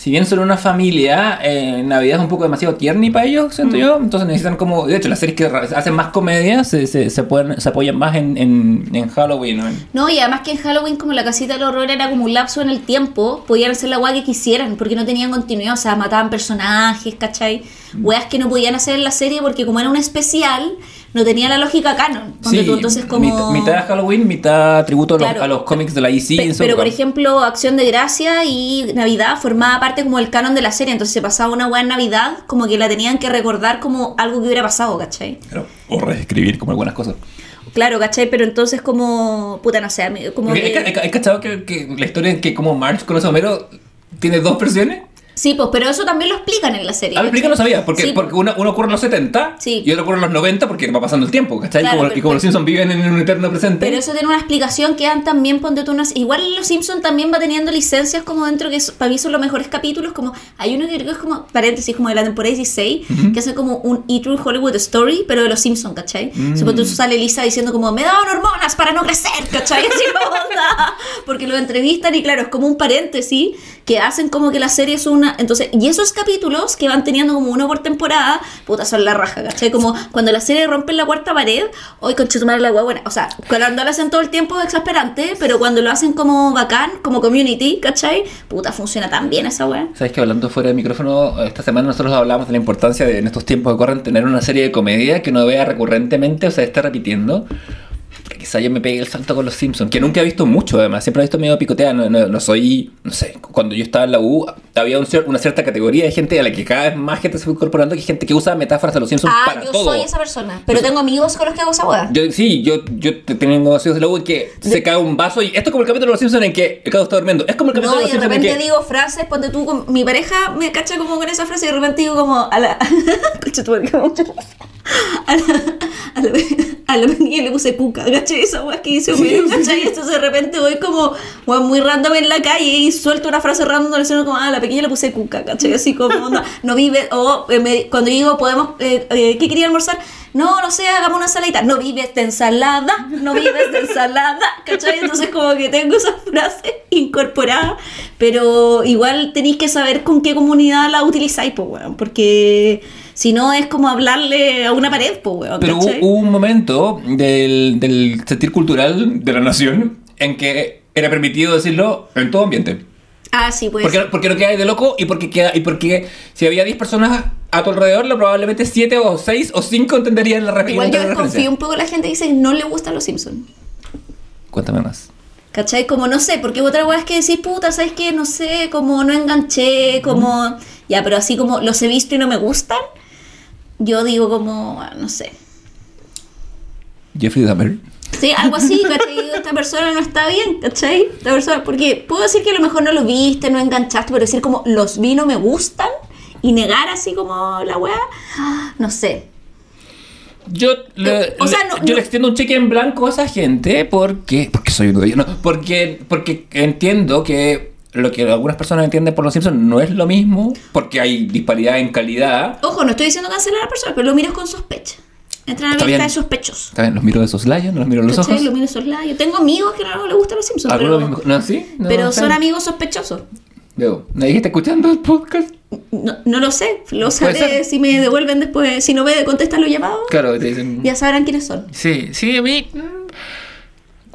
si bien son una familia, eh, Navidad es un poco demasiado tierni para ellos, siento yo. Entonces necesitan como. De hecho, las series que hacen más comedia se, se, se, pueden, se apoyan más en, en, en Halloween. ¿no?
No, y además que en Halloween como la casita del horror era como un lapso en el tiempo, podían hacer la weá que quisieran, porque no tenían continuidad, o sea, mataban personajes, ¿cachai? Weas que no podían hacer en la serie porque como era un especial, no tenía la lógica canon. Ponte tú, entonces como...
mitad, mitad Halloween, mitad tributo a los,
Claro.
a los cómics de la EC.
Pe- pero por ejemplo, Acción de Gracia y Navidad formaba parte como del canon de la serie, entonces se pasaba una en Navidad como que la tenían que recordar como algo que hubiera pasado, ¿cachai?
Claro, O reescribir como algunas cosas.
Claro, ¿cachai? Pero entonces como, puta, no sé, como
Porque
que...
¿Hay, hay- hay cachado que, que la historia en que como Marge conoce a Homero tiene dos versiones?
Sí, pues, pero eso también lo explican en la serie.
A ver, explica, no sabía, porque,
Sí,
porque una, uno ocurre en los 70
Sí.
y otro ocurre en los 90 porque va pasando el tiempo, ¿cachai?
Claro,
como,
pero-
y como los Simpsons viven en un eterno presente.
Pero eso tiene una explicación que dan también, ponte tú unas... Igual Los Simpsons también va teniendo licencias como dentro, que es- para mí son los mejores capítulos, como... Hay uno que creo que es como, paréntesis, como de la temporada 16, que hace como un E! True Hollywood Story, pero de Los Simpsons, ¿cachai?
Mm.
Supongo tú sale Lisa diciendo como, me daban hormonas para no crecer, ¿cachai? Así onda, porque lo entrevistan y claro, es como un paréntesis que hacen como que la serie es una... Entonces, y esos capítulos que van teniendo como uno por temporada, puta, son la raja, ¿cachai? Como cuando la serie rompe la cuarta pared, hoy con madre la buena. O sea, cuando lo hacen todo el tiempo es exasperante, pero cuando lo hacen como bacán, como community, ¿cachai? Puta, funciona tan bien esa weá.
Sabes que hablando fuera de micrófono, esta semana nosotros hablamos de la importancia de en estos tiempos que corren tener una serie de comedia que uno vea recurrentemente, o sea, esté repitiendo. Quizá yo me pegué el salto con los Simpsons, que nunca he visto mucho además, siempre he visto medio picotea, no, no, no soy, no sé, cuando yo estaba en la U había un cier- una cierta categoría de gente a la que cada vez más gente se fue incorporando, que gente que usa metáforas de los Simpsons
Ah,
para
yo
todo.
soy esa persona. Pero tengo amigos con los que hago esa weá.
Yo, sí, yo, yo te- tengo negocios de la U que se cae un vaso y esto es como el capítulo de los Simpsons en que el caso está durmiendo. Es como el capítulo
No,
de
y
los
de
Simpsons en
repente
que...
digo frases, ponte tú con mi pareja me cacha como con esa frase y de repente digo como a la a la, a la, a la le puse ¿cachai? Esa weá que dice Homero, ¿cachai? Entonces de repente voy como weón, muy random en la calle y suelto una frase random suena como a la pequeña le puse cuca, ¿cachai? Así como onda, no vive, o eh, me- cuando digo podemos, eh, eh, ¿qué quería almorzar? No, no sé, hagamos una ensaladita. No vives de ensalada, no vives de ensalada, ¿cachai? Entonces como que tengo esa frase incorporada, pero igual tenéis que saber con qué comunidad la utilizáis, pues, weón, porque Si no, es como hablarle a una pared, pues, weón.
Pero hubo,
¿cachai?
hubo un momento del, del sentir cultural de la nación en que era permitido decirlo en todo ambiente.
Ah, sí, pues.
Porque, porque no queda de loco y porque, queda, y porque si había 10 personas a tu alrededor, lo probablemente 7 o 6 o 5 entenderían la, re-
Igual yo
referencia.
desconfío un poco la gente dice no le gustan los Simpsons.
Cuéntame más.
¿Cachai? Como no sé, porque otra weá es que decís, puta, ¿sabes qué? No sé, como no enganché, como. Ya, pero así como los he visto y no me gustan, yo digo como, ah, no sé.
Jeffrey Dahmer.
Sí, algo así, ¿cachai? Esta persona no está bien, ¿cachai? Esta persona, porque puedo decir que a lo mejor no lo viste, no enganchaste, pero decir como los vi no me gustan y negar así como la weá, no sé.
Yo, le,
o sea,
le-
no-
yo
no-
le extiendo un cheque en blanco a esa gente porque. Porque soy uno de ellos. No, porque, porque entiendo que lo que algunas personas entienden por los Simpsons no es lo mismo. Porque hay disparidad en calidad.
Ojo, no estoy diciendo cancelar a la persona, pero lo miro con sospecha. Entra en la lista de sospechosos.
Está bien, los miro de soslayo, no los miro a los
¿Cachai?
ojos.
Lo miro soslayo. Tengo amigos que no les gustan los Simpsons,
Algunos
pero,
mismos- ¿No, sí? No,
pero son amigos sospechosos.
Veo. ¿Nadie está escuchando el podcast?
No, no lo sé, lo sabré si me devuelven después, si no me contestan los llamados,
Claro, te dicen.
ya sabrán quiénes son.
Sí, sí, a mí.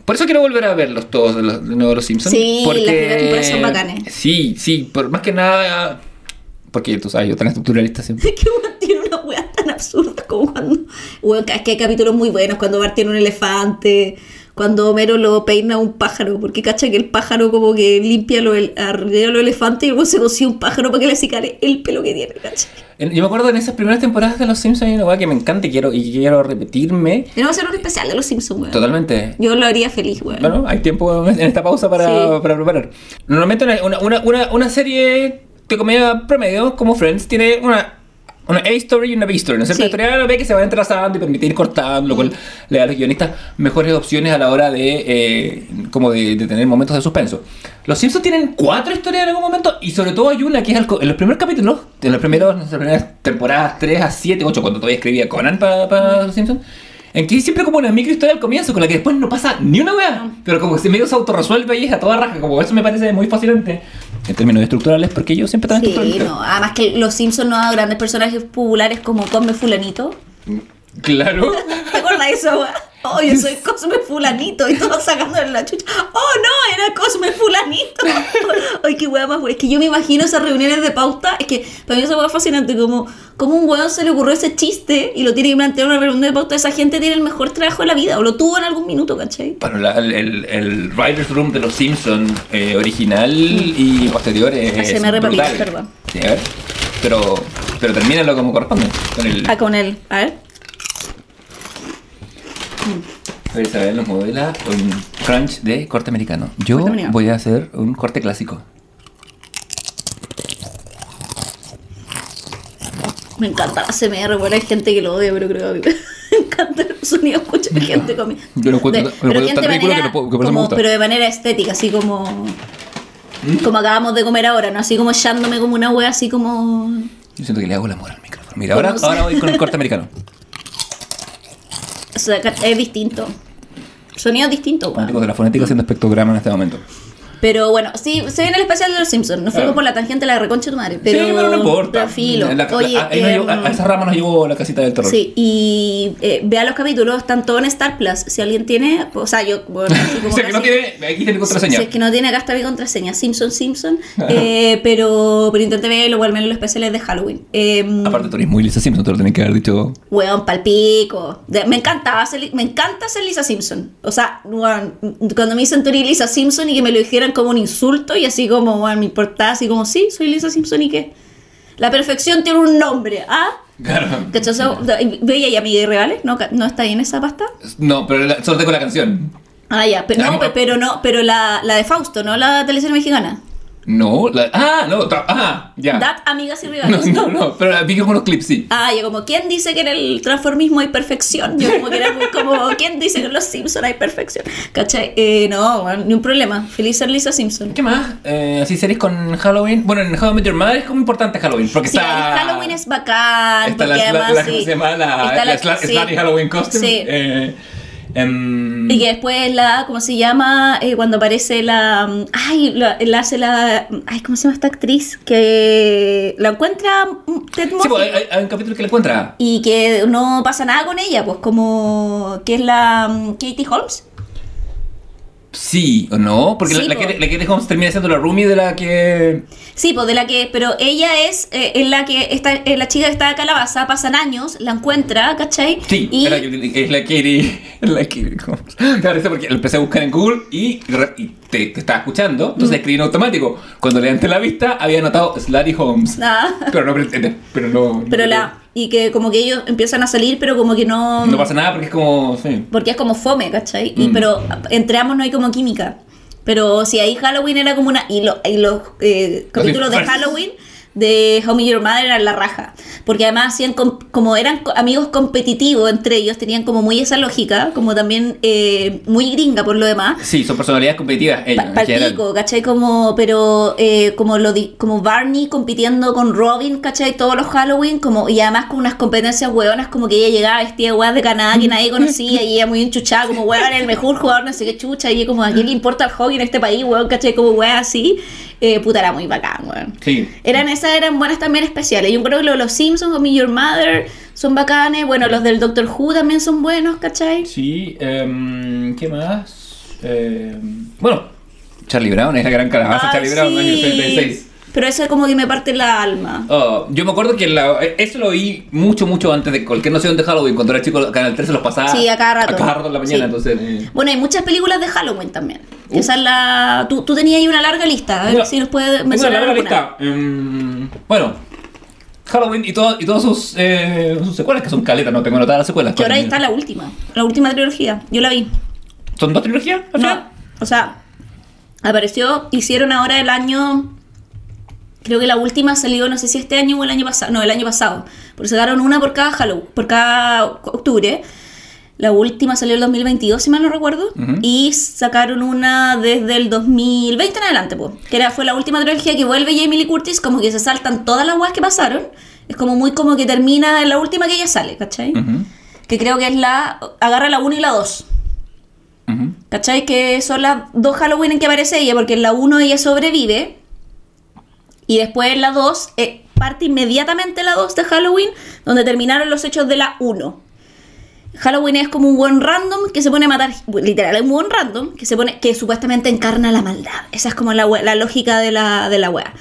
Por eso quiero volver a verlos todos de, los, de nuevo los Simpsons.
Sí,
porque,
las primeras temporadas son bacanes.
Sí, sí, por más que nada. Porque tú sabes, yo tan estructuralista siempre.
Es que weón tiene una weá tan absurda como cuando. Weón, es que hay capítulos muy buenos, cuando Bart tiene un elefante, cuando Homero lo peina a un pájaro, porque cacha que el pájaro como que limpia lo, el, arriba los elefantes y luego se consigue un pájaro para que le sicare el pelo que tiene, cacha.
En- Yo me acuerdo en esas primeras temporadas de los Simpsons hay una weá que me encanta y quiero, y quiero repetirme
Tenemos que hacer un especial de los Simpsons, weón.
totalmente.
Yo lo haría feliz, weón.
Bueno, hay tiempo en esta pausa para,
Sí.
para preparar. Normalmente una, una, una, una serie de comedia promedio como Friends tiene una, una A-story y una B-story. ¿no es cierto?
Sí.
La historia A la B que se va entrelazando y permite ir cortando, lo cual le da a los guionistas mejores opciones a la hora de eh, como de, de tener momentos de suspenso. Los Simpsons tienen cuatro historias en algún momento y sobre todo hay una que es co- en los primeros capítulos, en los primeros, en las primeras temporadas 3 a 7, 8, cuando todavía escribía Conan para Los Simpsons. En que hay siempre como una micro historia al comienzo con la que después no pasa ni una weá. Pero como que se medio se autorresuelve y es a toda raja. Como eso me parece muy fascinante. En términos estructurales, porque yo siempre también
Sí, no. Además que los Simpsons no han grandes personajes populares como Cosme Fulanito.
Claro.
¿Te acuerdas de eso, weón? Oh, yo soy Cosme Fulanito y todos sacando la chucha. Oh, no, era Cosme Fulanito. Ay, qué weá más weá. Es que yo me imagino esas reuniones de pauta. Es que para mí eso es fascinante. Como, como un weón se le ocurrió ese chiste y lo tiene que plantear una reunión de pauta. Esa gente tiene el mejor trabajo de la vida o lo tuvo en algún minuto, ¿cachai?
Bueno, la- el, el, Writer's Room de los Simpsons eh, original y posterior es.
ASMR papita,
brutal.
perdón.
Sí, a ver. Pero, pero termínalo como corresponde. Con el.
Ah, con él. A ver.
A ver, Isabel nos modela un crunch de corte americano. Yo
americano.
voy a hacer un corte clásico.
Me encanta la CMR, bueno, hay gente que lo odia, pero creo que a mí me encanta el sonido, escucho a gente comiendo.
Yo lo encuentro-
De-
lo
pero
encuentro
gente
tan
de
ridículo
manera,
que no puedo- que por eso me
como-
gusta.
pero de manera estética, así como como acabamos de comer ahora, ¿no? Así como echándome como una wea, así como...
Yo siento que le hago el amor al micrófono. Mira, ahora, ahora voy con el corte americano.
O sea, es distinto. Sonido distinto.
Fanáticos de la fonética haciendo espectrograma en este momento.
Pero bueno, sí, se viene el especial de los Simpsons. Nos fuimos por la tangente de la reconcha de tu madre. Pero,
sí, pero no importa.
filo.
La- la-
Oye,
a,
em,
esa rama nos llevó la casita del terror.
Sí, y eh, vea los capítulos, están todos en Star Plus. Si alguien tiene, o sea, yo, bueno, así como
o sea, que no tiene. Aquí tiene mi contraseña.
Si es que no tiene, acá está mi contraseña, Simpson Simpson. eh, pero, pero intenté verlo, o al menos los especiales de Halloween. Eh,
Aparte, tú eres muy Lisa Simpson, te lo tenés que haber dicho.
Weón, palpico. De- me encantaba ser, me encanta ser Lisa Simpson. O sea, cuando me dicen tú eres Lisa Simpson y que me lo dijeran como un insulto y así como, weón, me importaba así como, sí, soy Lisa Simpson y qué. La perfección tiene un nombre, ¿ah?
Claro.
¿Cachai? O sea, ¿Veía y amiga irreales? ¿No, ¿No está ahí en esa pasta?
No, pero la, solo tengo la canción.
Ah, ya, pero, no,
no.
pe- pero no, pero la, la de Fausto, no la teleserie mexicana.
No, la. Ah, no, ta- ah, ya.
Amigas y rivales.
no, no, pero la vi con unos clips, sí.
Ah, yo como, ¿quién dice que en el transformismo hay perfección? Yo como que era muy como, ¿quién dice que en los Simpsons hay perfección? ¿Cachai? Eh, no, bueno, ni un problema. Feliz ser Lisa Simpson.
¿Qué más? Eh, así series con Halloween. Bueno, en Met Your Mother es como importante Halloween. Porque
Sí,
está.
Halloween es bacán.
Está la,
porque
la,
además,
la-
sí,
¿cómo se llama? La,
está
la,
sí.
Halloween Costume.
Sí.
Eh,
Em,
Y que después la, ¿cómo se llama? Eh, cuando aparece la. mm, Ay, la, la hace la. Ay, ¿cómo se llama esta actriz? Que la encuentra mm, Ted
Sí, pues, hay, hay un capítulo que le encuentra.
y que no pasa nada con ella, pues como. que es la mm, Katie Holmes.
Sí o no, porque
Sí,
la, la,
po.
que, la que Holmes termina siendo la roomie de la que.
Sí, pues de la que. Pero ella es, eh, es la que. Está, es la chica que está de calabaza, pasan años, la encuentra, ¿cachai?
Sí,
y,
era- es la Katie. Es la Katie Holmes. Claro, eso porque lo empecé a buscar en Google y, y te, te estaba escuchando,
Mm.
entonces escribí en automático. Cuando levanté la vista, había anotado Slutty Holmes.
Ah.
Pero no, pero, pero no.
Pero
no-
la. Y que como que ellos empiezan a salir, pero como que no.
No pasa nada porque es como. Sí.
Porque es como fome, ¿cachai? Y,
Mm.
pero entre ambos no hay como química. Pero si ahí Halloween era como una. Y, lo- y los eh, capítulos de. Halloween de How Your Mother eran la raja. Porque además hacían com- como eran amigos competitivos entre ellos, tenían como muy esa lógica, como también eh, muy gringa por lo demás.
Sí, son personalidades competitivas. ellos.
Palpico, ¿cachai? Como, pero eh, como lo como Barney compitiendo con Robin, ¿cachai? Todos los Halloween, como, y además con unas competencias hueonas, como que ella llegaba vestida de de Canadá que nadie conocía, y ella muy enchuchada, como hueón, el mejor jugador, no sé qué chucha, y como, ¿a quién le importa el hockey en este país, hueón? ¿cachai? Como hueá así. Eh, puta, era muy bacán, hueón.
Sí.
Eran esas eran buenas también especiales. Yo creo que los Simpsons o Me Your Mother son bacanes. Bueno, los del Doctor Who también son buenos, ¿cachai?
Sí, em, ¿qué más? Em, bueno, Charlie Brown, es la gran calabaza
Ah,
Charlie Brown,
sí.
año 76.
Pero eso como que me parte la alma.
Oh, yo me acuerdo que la- eso lo vi mucho, mucho antes de cualquier noción de Halloween. Cuando era chico, Canal 13 los pasaba
Sí, a cada rato.
a cada rato en la mañana.
Sí.
Entonces, eh,
Bueno, hay muchas películas de Halloween también.
Uf.
Esa es la. Tú, tú tenías ahí una larga lista. A ver si nos puedes mencionar.
una larga lista. Em, bueno, Halloween y, todo, y todas sus, eh, sus secuelas, que son caletas, no tengo anotadas las secuelas.
Que ahora está la última. La última trilogía. Yo la vi.
¿Son dos trilogías?
No. O sea, apareció. Hicieron ahora el año. Creo que la última salió, no sé si este año o el año pasado. No, el año pasado. Porque sacaron una por cada Halloween, por cada octubre. La última salió el 2022, si mal no recuerdo.
Ujú.
Y sacaron una desde el 2020 en adelante, pues. Que era, fue la última trilogía que vuelve Jamie Lee Curtis, como que se saltan todas las weas que pasaron. Es como muy como que termina en la última que ella sale, ¿cachai?
Ujú,
Que creo que es la. Agarra la 1 y la 2.
ujú.
¿Cachai? Que son las dos Halloween en que aparece ella, porque en la 1 ella sobrevive. Y después en la 2, eh, parte inmediatamente la 2 de Halloween, donde terminaron los hechos de la 1. Halloween es como un buen random que se pone a matar, literal, es un buen random que se pone, que supuestamente encarna la maldad. Esa es como la, la lógica de la, de la wea.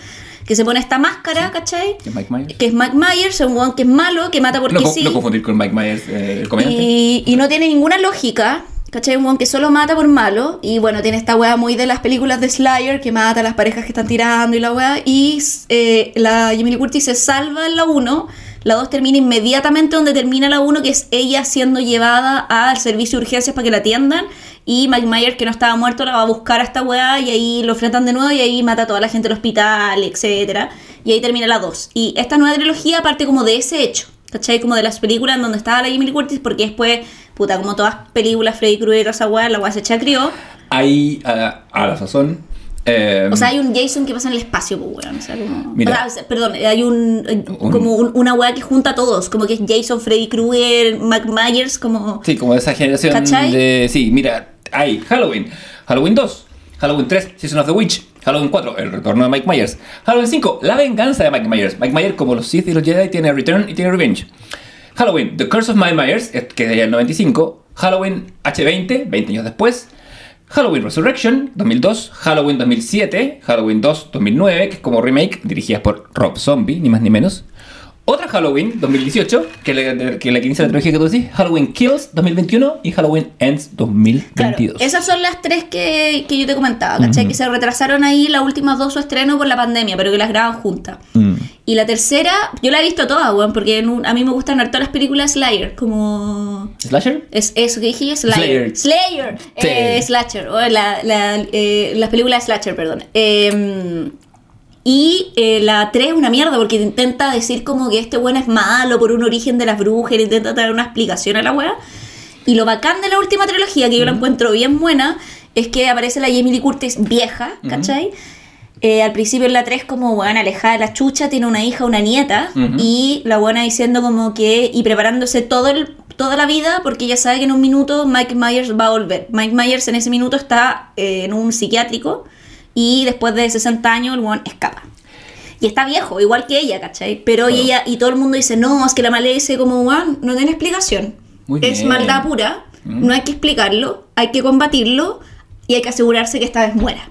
Que se pone esta máscara, ¿cachai?
¿Es Mike Myers?
Que es Mike Myers, un weón que es malo, que mata porque
No,
sí.
no confundir con Mike Myers, eh, el comediante.
Y, y no tiene ninguna lógica. ¿Cachai? Un que solo mata por malo. Y bueno, tiene esta weá muy de las películas de Slayer, que mata a las parejas que están tirando y la weá. Y eh, la Jamie Curtis se salva en la 1. La 2 termina inmediatamente donde termina la 1, que es ella siendo llevada al servicio de urgencias para que la atiendan. Y Mike Myers, que no estaba muerto, la va a buscar a esta weá. Y ahí lo enfrentan de nuevo. Y ahí mata a toda la gente del hospital, etcétera Y ahí termina la 2. Y esta nueva trilogía parte como de ese hecho. ¿Cachai? Como de las películas en donde estaba la Jamie Curtis, porque después, puta, como todas películas, Freddy Krueger, esa weá, la weá se chacrió.
Hay, a, a la sazón. eh,
O sea, hay un Jason que pasa en el espacio, pues, weón. O sea, como.
Mira.
o sea, perdón, hay un. eh,
Un-
como un- una weá que junta a todos. Como que es Jason, Freddy Krueger, Mac Myers, como.
Sí, como de esa generación
¿Cachai?
de... Sí, mira, hay Halloween, Halloween 2, Halloween 3, Season of the Witch, Halloween 4, El Retorno de Mike Myers, Halloween 5, La Venganza de Mike Myers. Mike Myers, como los Sith y los Jedi, tiene Return y tiene Revenge. Halloween, The Curse of Mike Myers, eh, que es del 95, Halloween H20, 20 años después, Halloween Resurrection, 2002, Halloween 2007, Halloween 2, 2009, que es como remake, dirigida por Rob Zombie, ni más ni menos. Otra Halloween, 2018, que es la que, la que inicia la trilogía que tú decís, Halloween Kills, 2021 y Halloween Ends,
Claro,
2022.
esas son las tres que, que yo te comentaba, ¿cachai? Que se retrasaron ahí las últimas dos su estreno por la pandemia, pero que las graban juntas.
Mm.
Y la tercera, yo la he visto toda, weón, porque en un- a mí me gustan harto las películas Slayer, como...
¿Slasher?
Es eso que dije, Slayer.
Slayer.
Slayer.
Sí.
Eh, Slasher. o la, la, eh, las películas de Slasher, perdón. Eh, y eh, la 3 es una mierda porque intenta decir como que este weón es malo por un origen de las brujas, intenta dar una explicación a la weá. Y lo bacán de la última trilogía, que yo la encuentro bien buena, es que aparece la Jamie Lee Curtis vieja, ¿cachai? Eh, al principio en la 3 como buena alejada de la chucha, tiene una hija, una nieta,
Ujú.
y la buena diciendo como que, y preparándose todo el, toda la vida porque ella sabe que en un minuto Mike Myers va a volver. Mike Myers en ese minuto está eh, en un psiquiátrico y después de 60 años el weón escapa. Y está viejo, igual que ella, ¿cachai? Pero
Claro.
ella, y todo el mundo dice, no, es que la maldad dice como, weón, no tiene explicación.
Muy
es
bien.
maldad pura,
Mm.
no hay que explicarlo, hay que combatirlo y hay que asegurarse que esta vez muera.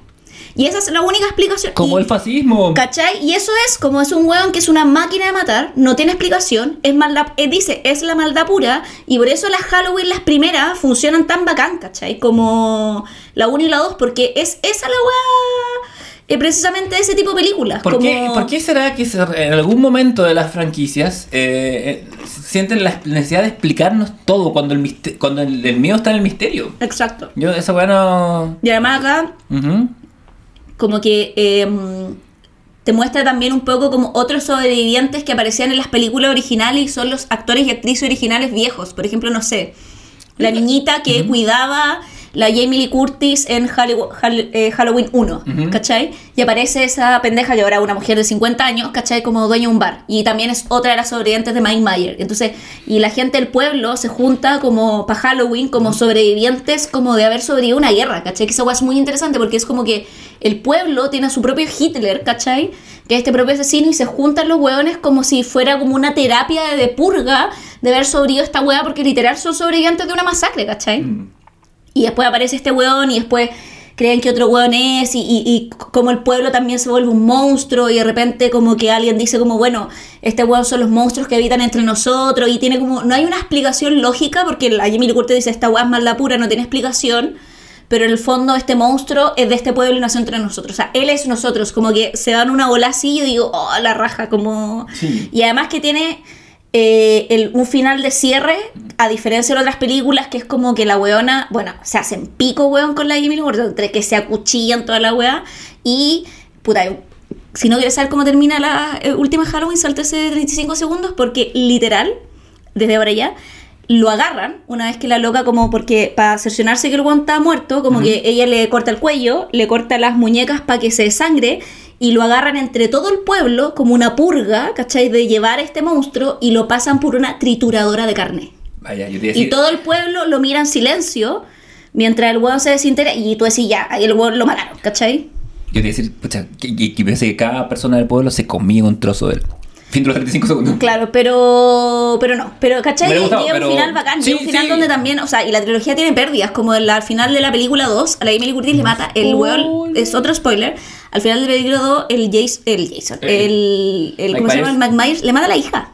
Y esa es la única explicación.
Como
Y-
el fascismo.
¿Cachai? Y eso es como es un weón que es una máquina de matar, no tiene explicación, es maldad, eh, dice, es la maldad pura, y por eso las Halloween, las primeras, funcionan tan bacán, ¿cachai? Como la 1 y la 2, porque es esa la weá, eh, precisamente ese tipo de películas.
¿Por,
como...
qué, por qué será que en algún momento de las franquicias eh, eh, sienten la necesidad de explicarnos todo cuando el, cuando el, el miedo está en el misterio?
Exacto.
Yo esa weá no...
Y además acá. Como que eh, te muestra también un poco como otros sobrevivientes que aparecían en las películas originales y son los actores y actrices originales viejos. Por ejemplo, no sé, la niñita que cuidaba la Jamie Lee Curtis en Hallow- Hall- eh, Halloween 1,
Ujú.
¿cachai? Y aparece esa pendeja que ahora es una mujer de 50 años, ¿cachai? Como dueña de un bar. Y también es otra de las sobrevivientes de Mike Myers. Entonces, y la gente del pueblo se junta como para Halloween, como sobrevivientes, como de haber sobrevivido una guerra, ¿cachai? Que esa es muy interesante porque es como que el pueblo tiene a su propio Hitler, ¿cachai? Que es este propio asesino y se juntan los hueones como si fuera como una terapia de purga de haber sobrevivido esta weá porque literal son sobrevivientes de una masacre, ¿cachai? Y después aparece este weón y después creen que otro weón es y, y- y como el pueblo también se vuelve un monstruo y de repente como que alguien dice como bueno, este weón son los monstruos que habitan entre nosotros y tiene como, no hay una explicación lógica porque la Jamie Lee Curtis dice esta weá es maldad pura, no tiene explicación. Pero en el fondo este monstruo es de este pueblo y nació entre nosotros. O sea, él es nosotros. Como que se dan una bola así y yo digo, oh, la raja, como...
Sí.
Y además que tiene eh, el- un final de cierre, a diferencia de otras películas, que es como que la weona, bueno, se hacen pico, weón, con la Lee Curtis, entre que se acuchillan toda la wea. Y, puta, si no quieres saber cómo termina la eh, última Halloween, sáltese 35 segundos, porque literal, desde ahora ya, lo agarran una vez que la loca, como porque para cerciorarse que el weón está muerto, como que ella le corta el cuello, le corta las muñecas para que se desangre y lo agarran entre todo el pueblo como una purga, ¿cachai? De llevar a este monstruo y lo pasan por una trituradora de carne.
Vaya, yo te decir...
Y todo el pueblo lo mira en silencio mientras el weón se desintegra y tú decís ya, ahí el weón lo mataron, ¿cachai?
Yo te iba a decir, pucha, que, que, que que cada persona del pueblo se comía un trozo del... Fin de los 35 segundos.
Claro, pero pero no, pero ¿cachai?
Gustado,
Llega
pero-
un final bacán,
Sí,
llega un final
sí.
donde también, o sea, y la trilogía tiene pérdidas, como en la- al final de la película 2, a la Emily Curtis le mata el weón, es otro spoiler, al final de la película 2, el Jason, el Jason,
El-
el, el ¿cómo se llama? El
Myers.
Mike Myers, le mata a la hija,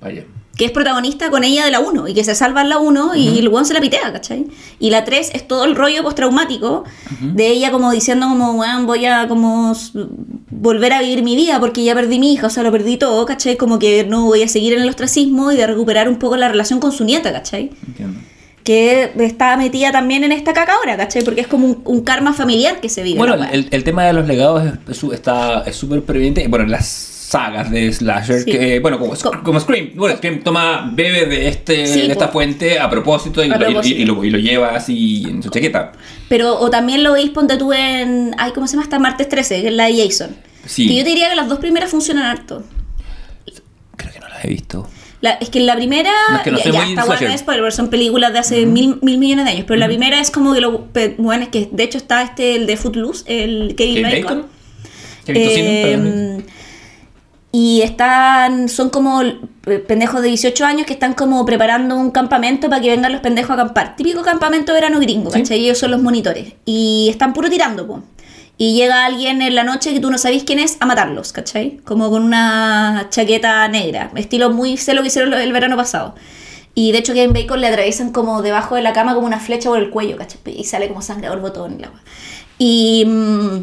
Vaya.
que es protagonista con ella de la 1, y que se salva en la 1, y el weón se la pitea, ¿cachai? Y la 3 es todo el rollo postraumático de ella como diciendo como, weón, voy a como volver a vivir mi vida porque ya perdí mi hija, o sea, lo perdí todo, ¿cachai? Como que no voy a seguir en el ostracismo y de recuperar un poco la relación con su nieta, ¿cachai?
Entiendo.
Que está metida también en esta caca ahora, ¿cachai? Porque es como un, un karma familiar que se vive.
Bueno, el, el tema de los legados es- es está es súper previente. Bueno, en las sagas de Slasher,
Sí.
que, bueno, como,
Co-
como Scream. Bueno, Scream toma, bebe de, este,
Sí,
de esta fuente a propósito y,
A
lo- y- lo, y lo lleva así en su chaqueta.
Pero, o también lo veis, ponte tú en. Ay, ¿cómo se llama esta? Martes 13, que es la de Jason.
Sí.
Que yo te diría que las dos primeras funcionan harto.
Creo que no las he visto.
La- es que en la primera.
No, es que no
ya, ya, está bueno, es spoiler, son películas de hace mil, mil millones de años. Pero la primera es como que lo. Bueno, es que de hecho está este, el de Footloose, el Kevin
¿Kevin
Bacon.
Bacon?
Eh, y están, son como pendejos de 18 años que están como preparando un campamento para que vengan los pendejos a acampar. Típico campamento de verano gringo. ¿cachai? Ellos son los monitores. Y están puro tirando, po. Y llega alguien en la noche que tú no sabes quién es a matarlos, ¿cachai? Como con una chaqueta negra. Estilo muy sé lo que hicieron el verano pasado. Y de hecho en Bacon le atraviesan como debajo de la cama como una flecha por el cuello, ¿cachai? Y sale como sangre por botón y la wea. Y, mm,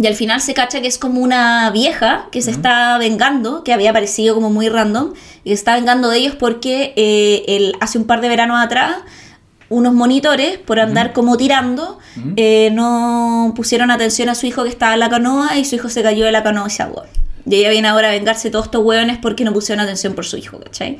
y al final se cacha que es como una vieja que se está vengando, que había aparecido como muy random, y se está vengando de ellos porque eh, él, hace un par de veranos atrás unos monitores, por andar como tirando, eh, no pusieron atención a su hijo que estaba en la canoa y su hijo se cayó de la canoa y se ahogó. Y ella viene ahora a vengarse todos estos hueones porque no pusieron atención por su hijo, ¿cachai?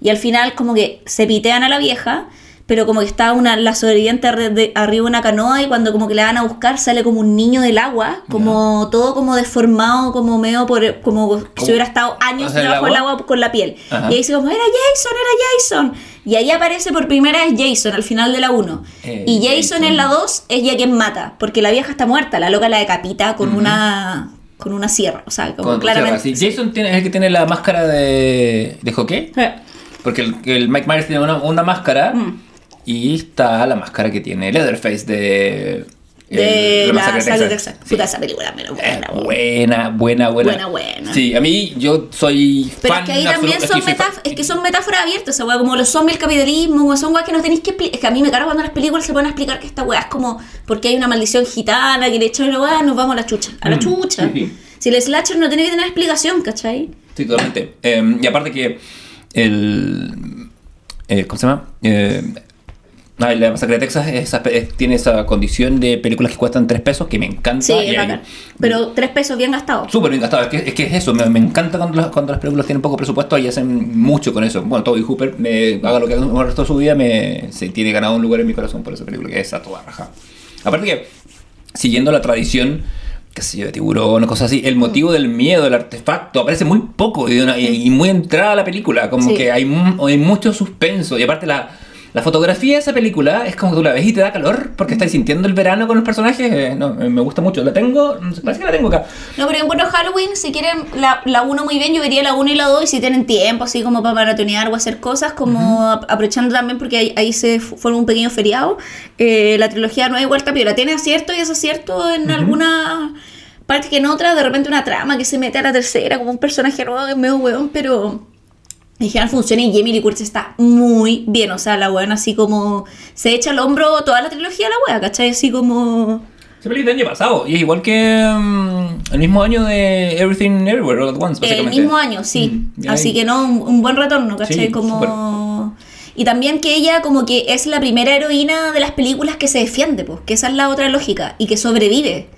Y al final como que se pitean a la vieja, pero como que está una, la sobreviviente arriba de una canoa y cuando como que la van a buscar sale como un niño del agua, como todo como deformado, como medio por, como si hubiera estado años
¿Bajo el
debajo del
agua?
agua con la piel.
Ajá.
Y ahí dice como, era Jason, era Jason. Y ahí aparece por primera vez Jason al final de la 1.
Eh,
y Jason,
Jason.
en la 2 es ya quien mata, porque la vieja está muerta, la loca la decapita con una con una sierra, o sea, como
Con-
claramente.
sí. Jason tiene, es el que tiene la máscara de, de hockey. Porque el, el Mike Myers tiene una, una máscara
Mm.
y está la máscara que tiene Leatherface de...
De la Sangre de
Texas. Sí.
Puta, esa película me lo
Eh,
buena,
buena, buena, buena.
Buena, buena.
Sí, a mí yo soy
Pero
fan
es que ahí también son,
que
metáf- es que son metáforas abiertas, esa weá, como los zombies, el capitalismo, son weas que no tenéis que explicar. Es que a mí me carga cuando las películas se pueden explicar que esta weá es como porque hay una maldición gitana que le echan la weá, nos vamos a la chucha. A la
Mm,
chucha.
sí, sí.
Si el slasher no tiene que tener explicación, ¿cachai?
Sí, totalmente. Eh, y aparte que el... eh, ¿Cómo se llama? Eh, ah, la masacre de Texas es- tiene esa condición de películas que cuestan 3 pesos que me encanta.
Sí,
y
es
hay-.
Pero tres pesos bien gastados.
Súper bien gastado, es que, es que es eso, me, me encanta cuando las, cuando las películas tienen poco presupuesto y hacen mucho con eso. Bueno, Toby Hooper, me, haga lo que haga el resto de su vida, me, se tiene ganado un lugar en mi corazón por esa película, que es a toda raja. Aparte que, siguiendo la tradición, qué sé yo, de tiburón o cosas así, el motivo del miedo, el artefacto, aparece muy poco y, una- y- y muy entrada a la película, como
Sí.
que hay mucho suspenso y aparte la... La fotografía de esa película es como que tú la ves y te da calor porque estás sintiendo el verano con los personajes. eh, no, eh, me gusta mucho. La tengo, parece que la tengo acá.
No, pero en cuanto a Halloween, si quieren la, la 1 muy bien, yo vería la 1 y la 2 y si tienen tiempo, así como para maratonear o hacer cosas, como ap- aprovechando también porque ahí, ahí se forma un pequeño feriado. eh, la trilogía no hay vuelta piola, tiene acierto y desacierto en alguna parte que en otra, de repente una trama que se mete a la tercera como un personaje nuevo que es medio weón, pero en general funciona y Jamie Lee Curtis está muy bien, o sea, la weón así como se echa al hombro toda la trilogía de la wea, ¿cachai? Así como...
Esa película del año pasado. Y es igual que mm, el mismo año de Everything Everywhere All at Once,
El
básicamente.
mismo año, sí.
Mm,
Así que no, un, un buen retorno, ¿cachai?
Sí,
como... Y también que ella como que es la primera heroína de las películas que se defiende, pues, que esa es la otra lógica, y que sobrevive.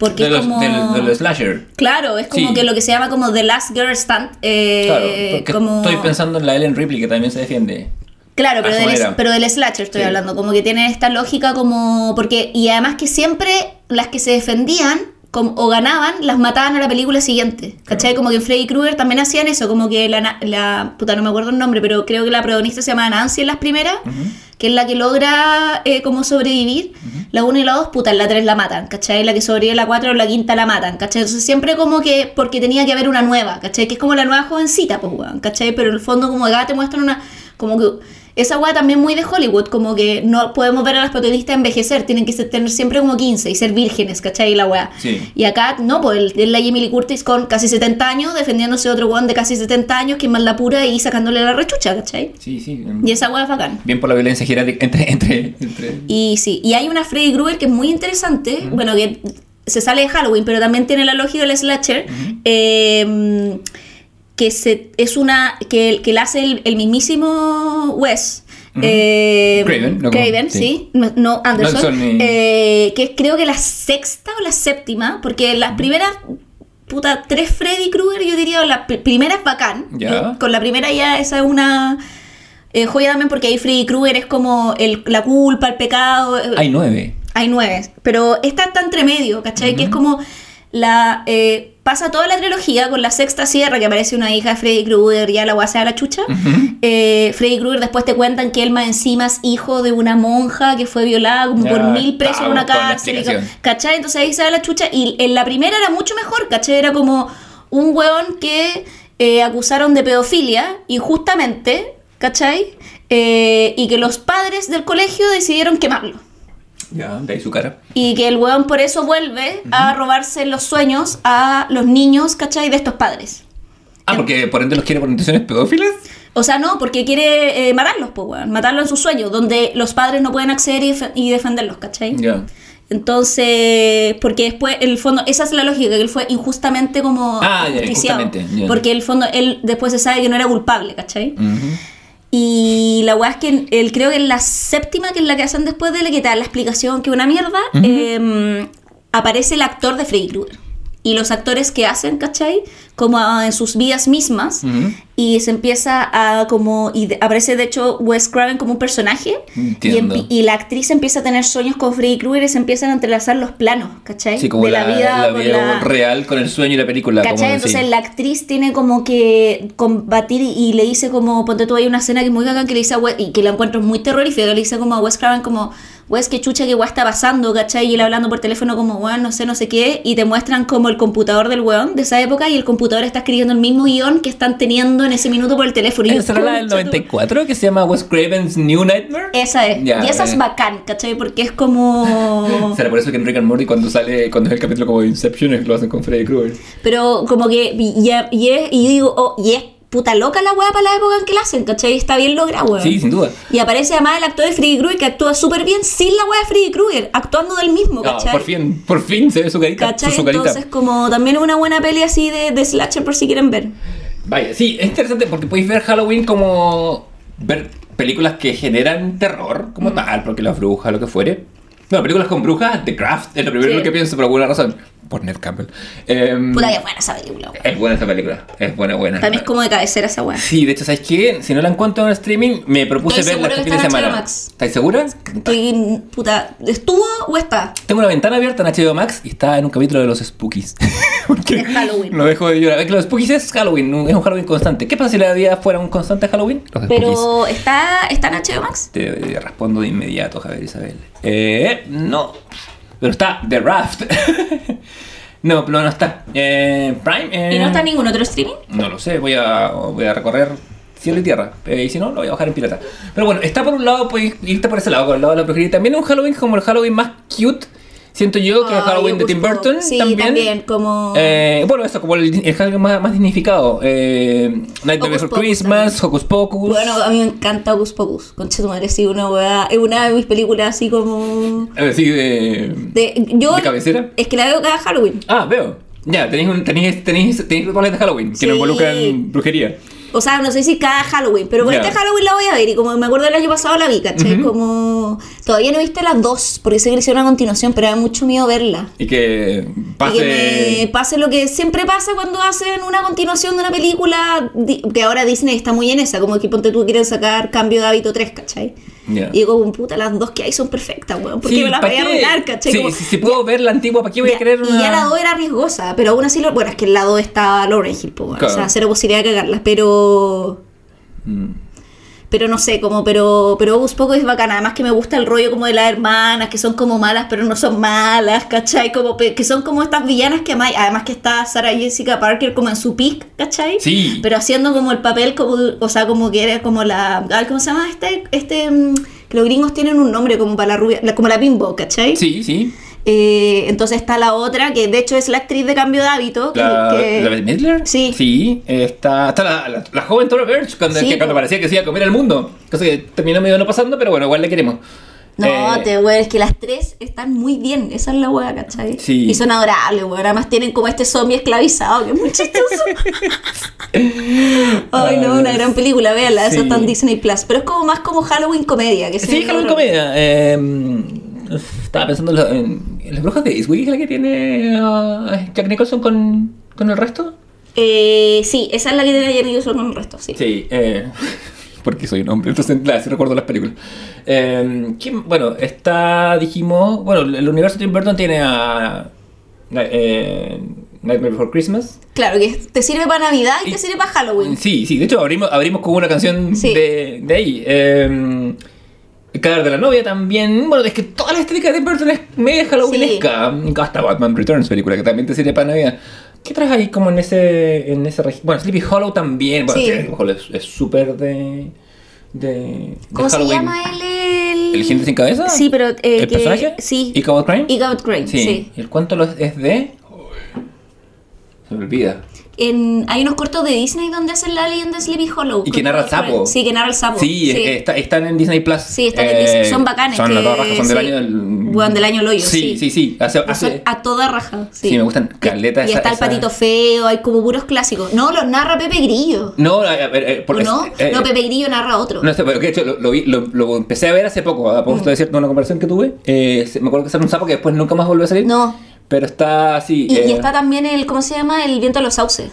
Porque
de
es
los,
como...
del- de los slasher.
Claro, es como
Sí.
que lo que se llama como The Last Girl Stand. eh,
Claro,
como...
estoy pensando en la Ellen Ripley que también se defiende.
Claro, pero del, pero del slasher estoy
Sí.
hablando, como que tiene esta lógica como... porque Y además que siempre las que se defendían como- o ganaban, las mataban a la película siguiente. ¿Cachai? Como que en Freddy Krueger también hacían eso, como que la, la... Puta, no me acuerdo el nombre, pero creo que la protagonista se llama Nancy en las primeras, que es la que logra eh, como sobrevivir. La 1 y la 2, puta, en la 3 la matan, ¿cachai? La que sobrevive la 4 o la quinta la matan, ¿cachai? Entonces siempre como que... porque tenía que haber una nueva, ¿cachai? Que es como la nueva jovencita, pues, weón, ¿cachai? Pero en el fondo como acá te muestran una... como que... Esa weá también muy de Hollywood, como que no podemos ver a las protagonistas envejecer, tienen que ser- tener siempre como 15 y ser vírgenes, ¿cachai? La weá.
Sí.
Y acá, no, pues es la Jamie Lee Curtis con casi 70 años, defendiéndose de otro weón de casi 70 años, que es más la pura y sacándole la rechucha, ¿cachai?
Sí, sí.
Y esa weá es bacán.
Bien por la violencia geriátrica entre... entre, entre...
Y sí, y hay una Freddy Krueger que es muy interesante, bueno, que se sale de Halloween, pero también tiene la lógica del slasher, eh, que se, es una, que, que la hace el, el mismísimo Wes. eh,
Craven, no
Craven,
sí.
sí. No, no, Anderson.
Anderson y-
eh, que es creo que la sexta o la séptima, porque las primeras, puta, tres Freddy Krueger, yo diría, la pr- primera es bacán. Yo con la primera ya esa es una eh, joya también, porque ahí Freddy Krueger es como el- la culpa, el pecado. eh,
Hay nueve.
hay nueve, pero esta está entre medio, ¿cachai? Que es como la... eh, pasa toda la trilogía con la sexta sierra, que aparece una hija de Freddy Krueger, ya la guasa de la chucha. Eh, Freddy Krueger después te cuentan que él más encima es hijo de una monja que fue violada como
Ya
por mil presos en una cárcel. ¿Cachai? Entonces ahí sale la chucha. Y en la primera era mucho mejor, ¿cachai? Era como un weón que eh, acusaron de pedofilia injustamente, ¿cachai? Eh, y que los padres del colegio decidieron quemarlo.
Ya, de ahí su cara.
Y que el weón por eso vuelve a robarse los sueños a los niños, ¿cachai? De estos padres.
Ah, porque por ende los quiere por intenciones pedófilas.
O sea, no, porque quiere eh, matarlos, pues, weón. Matarlos en sus sueños, donde los padres no pueden acceder y, defe- y defenderlos, ¿cachai?
Ya.
Entonces, porque después, en el fondo, esa es la lógica, que él fue injustamente como
Ah, ya,
justiciado.
injustamente, ya.
Porque en el fondo, él después se sabe que no era culpable, ¿cachai?
Ujú.
Y la weá es que él creo que en la séptima, que es la que hacen después de le quitar la explicación que una mierda, eh, aparece el actor de Freddy Krueger. Y los actores que hacen, ¿cachai? Como ah, en sus vidas mismas. Y se empieza a como. Y aparece de hecho Wes Craven como un personaje. Y,
Entiendo.
empi- y la actriz empieza a tener sueños con Freddy Krueger y se empiezan a entrelazar los planos, ¿cachai?
Sí, como
de
la, vida
la-
real con el sueño y la película.
¿Cachai?
como,
Entonces la actriz tiene como que combatir y, y le dice como, ponte tú hay una escena que es muy bacán que le dice a Wes, y que la encuentro muy terrorífica, le dice como a Wes Craven como, Wes, qué chucha que weá está pasando, ¿cachai? Y él hablando por teléfono como, weón, no sé, no sé qué, y te muestran como el computador del weón de esa época y el computador está escribiendo el mismo guion que están teniendo en ese minuto por el teléfono. Y yo,
¿Esa era la del
"Concha tu-
94 que se llama Wes Craven's New Nightmare?
Esa es. Y esa es
eh.
bacán, ¿cachai? Porque es como...
Será por eso que en Rick and Morty cuando sale, cuando es el capítulo como de Inception, lo hacen con Freddy Krueger.
Pero como que, y, y, y yo digo, oh, y es puta loca la weá para la época en que la hacen, ¿cachai? Está bien logrado, weón.
Sí, sin duda.
Y aparece además el actor de Freddy Krueger que actúa súper bien sin la weá de Freddy Krueger, actuando del mismo, ¿cachai?
por fin, por fin se ve su carita.
¿Cachai?
Su, su carita.
Entonces, como también una buena peli así de, de slasher por si quieren ver.
Vaya, sí, es interesante porque podéis ver Halloween como ver películas que generan terror
Mm.
como tal, porque las brujas, lo que fuere. No, películas con brujas, The Craft, es lo primero
Sí.
que pienso por alguna razón. Por Ned Campbell. Em,
Puta que buena esa película,
es buena esa película, es buena, buena.
También es como de cabecera esa weá.
Sí, de hecho, ¿sabes qué? Si no la encuentro en streaming, me propuse
Estoy
verla este fin de semana.
HBO Max.
¿Estáis segura?
Estoy, puta, ¿estuvo o está?
Tengo una ventana abierta en HBO Max y está en un capítulo de los Spookies. Porque
Es Halloween.
No dejo de llorar. Es que los Spookies es Halloween, es un Halloween constante. ¿Qué pasa si la vida fuera un constante Halloween? Los Spookies.
Pero, ¿está, ¿está en HBO Max?
Te respondo de inmediato, Javier Isabel. Eh, no. Pero está The Raft. no, pero no está. Eh, Prime. eh,
¿Y no está en ningún otro streaming?
No lo sé, voy a, voy a recorrer cielo y tierra. Eh, y si no, lo voy a bajar en pirata. Pero bueno, está por un lado, puedes irte por ese lado, por el lado de la brujería. También un Halloween como el Halloween más cute, siento yo, que el
Ay,
Halloween de Tim Burton.
Sí,
también.
también, como...
Eh, bueno, eso, como el, el Halloween más, más dignificado. Eh,
Hocus
Before Christmas,
también.
Hocus Pocus.
Bueno, a mí me encanta Hocus Pocus. Concha tu madre, sí, una weá. Es una de mis películas así como.
Eh, sí, de,
De, yo,
¿De cabecera?
Es que la veo cada Halloween.
Ah, veo. Ya, tenéis, un, tenéis, tenéis, tenéis rituales de Halloween que
Sí.
no involucran brujería.
O sea, no sé si cada Halloween, pero por este Halloween la voy a ver. Y como me acuerdo del año pasado la vi, ¿cachai? Como. Todavía no he visto las dos, porque sé que le hicieron a continuación, pero da mucho miedo verla.
Y que pase.
Y que me pase lo que siempre pasa cuando hacen una continuación de una película, que ahora Disney está muy en esa, como que ponte tú quieren sacar Cambio de Hábito 3, ¿cachai?
Ya.
Y digo, puta, las dos que hay son perfectas, weón. ¿Por qué
Sí,
me las
¿pa'
voy a
qué?
arruinar, cachai?
Sí,
Como,
si, si puedo ver la antigua, ¿para qué voy
ya-
a querer una...
Y ya la 2 era riesgosa, pero aún así, lo, bueno, es que el lado está Lauren Hill, weón.
Claro.
o sea, cero posibilidad de cagarlas, pero...
Mm.
Pero no sé, como, pero, pero Hocus Pocus es bacana. Además que me gusta el rollo como de las hermanas, que son como malas, pero no son malas, ¿cachai? Como, que son como estas villanas que amáis. Además que está Sarah Jessica Parker como en su pick, ¿cachai?
Sí.
Pero haciendo como el papel, como, o sea, como que era como la... ¿Cómo se llama este? Este... mm, Que los gringos tienen un nombre como para la rubia, como la bimbo, ¿cachai?
Sí, sí.
Eh, entonces está la otra, que de hecho es la actriz de cambio de hábito. que-
La,
que-
¿La Bette Midler?
Sí.
Sí. Está, está la, la, la joven Tora Birch, cuando,
Sí,
que cuando
po.
parecía que se iba a comer el mundo. Cosa que terminó medio no pasando, pero bueno, igual le queremos.
No,
Eh,
te weón, es que las tres están muy bien. Esa es la weá, ¿cachai?
Sí.
Y son adorables, weón. Además tienen como este zombie esclavizado, que es muy chistoso. Ay, no, una gran película, véanla. Esa
Sí.
está en Disney Plus. Pero es como más como Halloween comedia. Que
Sí, Halloween
horror.
comedia. eh, estaba pensando en, en- las brujas de Eastwick, la que tiene ah, Jack Nicholson con, con el resto.
Eh, sí, esa es la que tiene Jenny Nicholson con el resto, sí.
Sí, eh, porque soy un hombre, entonces claro, sí recuerdo las películas. Eh, ¿quién- bueno, está, dijimos, bueno, el universo de Tim Burton tiene a eh, Nightmare Before Christmas.
Claro, que te sirve para Navidad y,
Y-
te sirve para Halloween.
Sí, sí, de hecho abrimos, abrimos con una canción
Sí.
de, de ahí. Eh, cadáver de la novia también. Bueno, es que toda la estética de Burton es medio halloweenesca. Hasta Batman Returns, película que también te sirve para Navidad. ¿Qué traes ahí como en ese, en ese Bueno, Sleepy Hollow también. Bueno,
Sí.
sí, Sleepy Hollow es súper de, de, de
¿Cómo se
Halloween.
llama él? El,
¿El jinete sin cabeza?
Sí, pero. eh,
¿El
que-
personaje?
Sí.
¿Y Cabot Crane?
Y Cabot Crane, sí.
¿Y el cuánto es de? Se me olvida.
En, hay unos cortos de Disney donde hacen la leyenda de Sleepy Hollow.
Y que narra el sapo.
Sí, que narra el sapo.
Sí, eh, está- están en Disney Plus.
Sí, están en Disney. Son bacanes,
Son a
que-
toda raja, son del
sí.
año del.
Bueno, del año Loyo,
Sí,
sí.
sí. Hace,
a toda raja. Sí,
me gustan caleta
Y
esa-
está el
esa-
patito feo, hay como puros clásicos. No, los narra Pepe Grillo.
No, a ver, eh, por
¿O no?
eh,
no, Pepe Grillo narra otro.
No sé, pero que de hecho lo, lo vi- lo- lo empecé a ver hace poco, a
Mm.
punto de cierto una conversación que tuve. Eh, me acuerdo que sale un sapo que después nunca más volvió a salir.
No.
Pero está así.
Y, y
eh,
está también el, ¿cómo se llama? El viento de los sauces.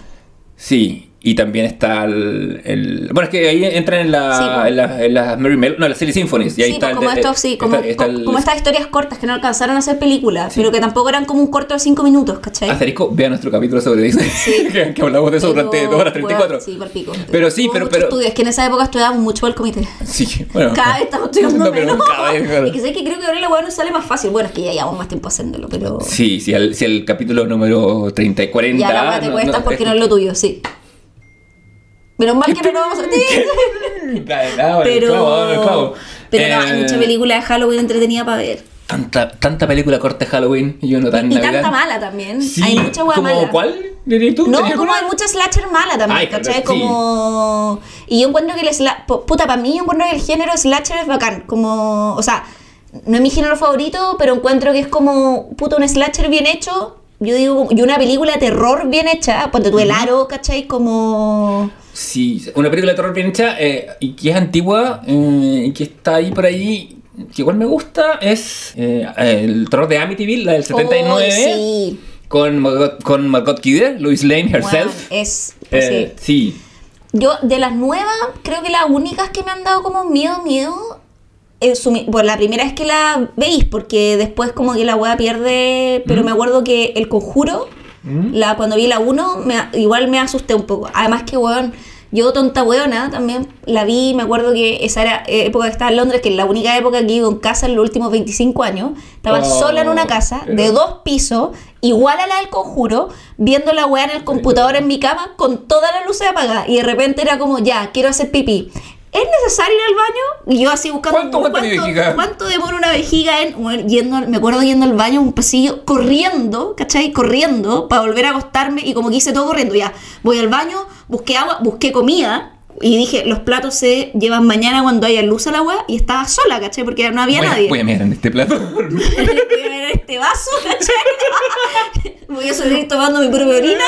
Sí, y también está el, el- Bueno, es que ahí entran en la,
Sí,
en la, en la Mary Mel- no, las Silly Symphonies. Y ahí
sí,
está el
como sí,
está-
como,
está
co-
el-
como estas historias cortas que no alcanzaron a hacer películas, pero que tampoco eran como un corto de 5 minutos, ¿cachai?
Asterisco, vea nuestro capítulo sobre Disney.
Sí.
que, que hablamos de eso
Pero,
durante 2 horas 34.
weón, sí, por pico.
Pero sí,
Hubo
pero- pero-
estudio, Es que en esa época estudiábamos mucho el comité.
Sí, bueno.
Cada vez estamos estudiando
No,
menos.
cada vez, claro.
Es que sé que creo que ahora la weá nos sale más fácil. Bueno, es que ya llevamos más tiempo haciéndolo, pero.
Sí, sí, el, si el capítulo número 30 y 40.
ya la te cuesta
no-
porque no es lo tuyo, sí. Menos mal que no lo vamos a
dale,
Pero.
clavo, clavo.
Pero no, hay
Eh,
mucha película de Halloween entretenida para ver.
Tanta, tanta película corta de Halloween y uno tan
Y
Navidad.
tanta mala también.
Sí,
hay mucha
¿como
mala.
cuál? ¿Dirías tú?
No,
¿Tenías
como hay mucha slasher mala también,
Ay,
¿cachai?
sí.
Como... Y yo encuentro que el sla... po- Puta, para mí yo encuentro que el género slasher es bacán. Como... O sea, no es mi género favorito, pero encuentro que es como... Puta, un slasher bien hecho. Yo digo... Y una película de terror bien hecha. Ponte tú el aro, ¿cachai? Como...
Sí, una película de terror bien hecha eh, y que es antigua eh, y que está ahí por ahí, que igual me gusta, es eh, el terror de Amityville, la del 79,
Oh, sí.
con, Margot, con Margot Kidder, Louis Lane herself.
es...
Eh,
sí.
sí.
Yo, de las nuevas, creo que las únicas que me han dado como miedo, miedo, es su- bueno, la primera es que la veis, porque después como que la weá pierde, pero me acuerdo que el conjuro,
¿Mm?
la, cuando vi la 1, me- igual me asusté un poco. Además que, weón, yo tonta weona también la vi, me acuerdo que esa era eh, época que estaba en Londres, que es la única época que vivo en casa en los últimos 25 años. Estaba
Oh,
sola en una casa de dos pisos, igual a la del conjuro, viendo la weá en el computador en mi cama con todas las luces apagadas. Y de repente era como, ya, quiero hacer pipí. ¿Es necesario ir al baño? Y yo así buscando
¿Cuánto mi vejiga?
cuánto demora una vejiga en bueno, yendo, me acuerdo yendo al baño un pasillo corriendo, ¿cachai? Corriendo para volver a acostarme y como que hice todo corriendo, ya, voy al baño, busqué agua, busqué comida y dije, los platos se llevan mañana cuando haya luz a la agua y estaba sola, ¿cachai? Porque no había
voy,
nadie.
voy a mirar en este plato.
voy a este vaso, ¿cachai? voy a seguir tomando mi propia orina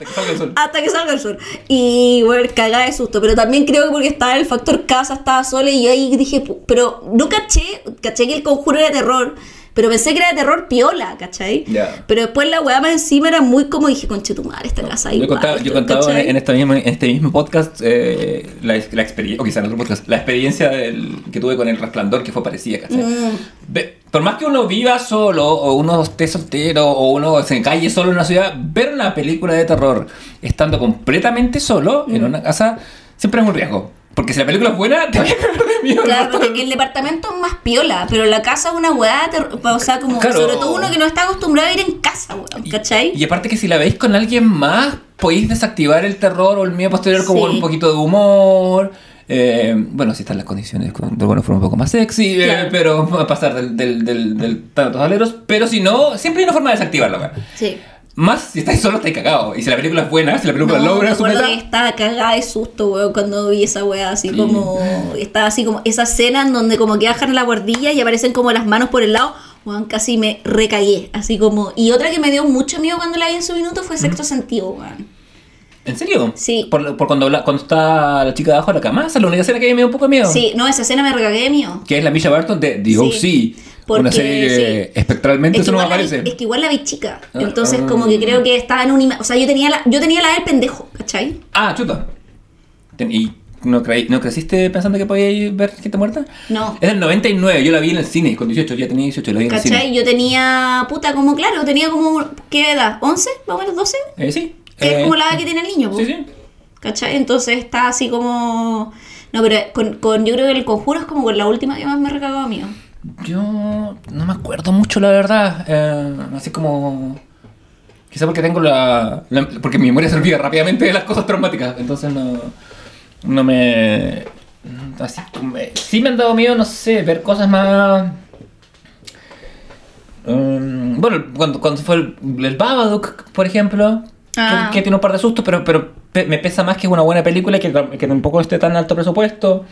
Hasta que salga el sol.
hasta que salga el sol. Y bueno, cagada de susto. Pero también creo que porque estaba el factor casa, estaba sola y yo ahí dije, pero no caché, caché que el conjuro era de terror. Pero pensé que era de terror piola, ¿cachai?
Ya.
Pero después la weá más encima era muy como dije, conche tu madre, esta casa
Yo contado, yo contado en,
¿cachai?
en esta misma- en este mismo podcast eh, la, la experiencia, o quizá en otro podcast, la experiencia del- que tuve con el resplandor que fue parecida, ¿cachai?
Mm.
Ve- por más que uno viva solo, o uno esté soltero, o uno se calle solo en una ciudad, ver una película de terror estando completamente solo
Mm.
en una casa siempre es un riesgo. Porque si la película es buena, te vas a cagar de miedo.
Claro, porque el departamento es más piola, pero la casa es una weá, o sea, como
Claro.
sobre todo uno que no está acostumbrado a ir en casa, weón, ¿cachai?
Y aparte que si la veis con alguien más, podéis desactivar el terror o el miedo posterior como
Sí.
con un poquito de humor. Eh, bueno, si están las condiciones con- de alguna forma un poco más sexy, eh,
Claro.
pero va a pasar del, del, del, del tantos aleros. Pero si no, siempre hay una forma de desactivarlo. weón.
Sí.
Más si estáis solos, estáis cagados. Y si la película es buena, si la película
No,
logra su meta.
estaba cagada de susto, weón, cuando vi esa weá, así
Sí.
como. Estaba así como. Esa escena en donde como que bajan la guardilla y aparecen como las manos por el lado, weón, casi me recagué. Así como. Y otra que me dio mucho miedo cuando la vi en su minuto fue Sexto Sentido, weón.
¿En serio?
Sí.
Por, por cuando, habla- cuando está la chica debajo de la cama, esa es la única escena que me dio un poco de miedo.
Sí, no, esa escena me recagué de miedo.
Que es la Misha Barton de The.
Sí, porque-
una serie que
sí.
espectralmente
Es que,
eso no
la
aparece.
es que igual la vi chica.
Ah,
Entonces,
ah.
como que creo que estaba en un. O sea, yo tenía la, yo tenía la del pendejo, ¿cachai?
Ah, chuta. ¿Y no, creí- no creciste pensando que podías ver gente muerta?
No.
Es del 99, yo la vi en el cine, con 18, ya tenía 18, la vi en el
¿Cachai?
cine.
Yo tenía. Puta, como claro, tenía como. ¿Qué edad? ¿11? ¿Más o menos 12?
Eh, sí.
Que
Eh,
es como la edad que tiene el niño, po.
Sí, sí.
¿Cachai? Entonces está así como. No, pero con, con- yo creo que el conjuro es como con la última que más me recagó a mí.
Yo no me acuerdo mucho, la verdad. Eh, así como... Quizá porque tengo la, la- Porque mi memoria se olvida rápidamente de las cosas traumáticas. Entonces no... No me... Así como... Sí me han dado miedo, no sé, ver cosas más... Mm, bueno, cuando, cuando fue el, el Babadook, por ejemplo,
Ah.
que, que tiene un par de sustos, pero, pero pe- me pesa más que es una buena película y que, que tampoco esté tan alto presupuesto.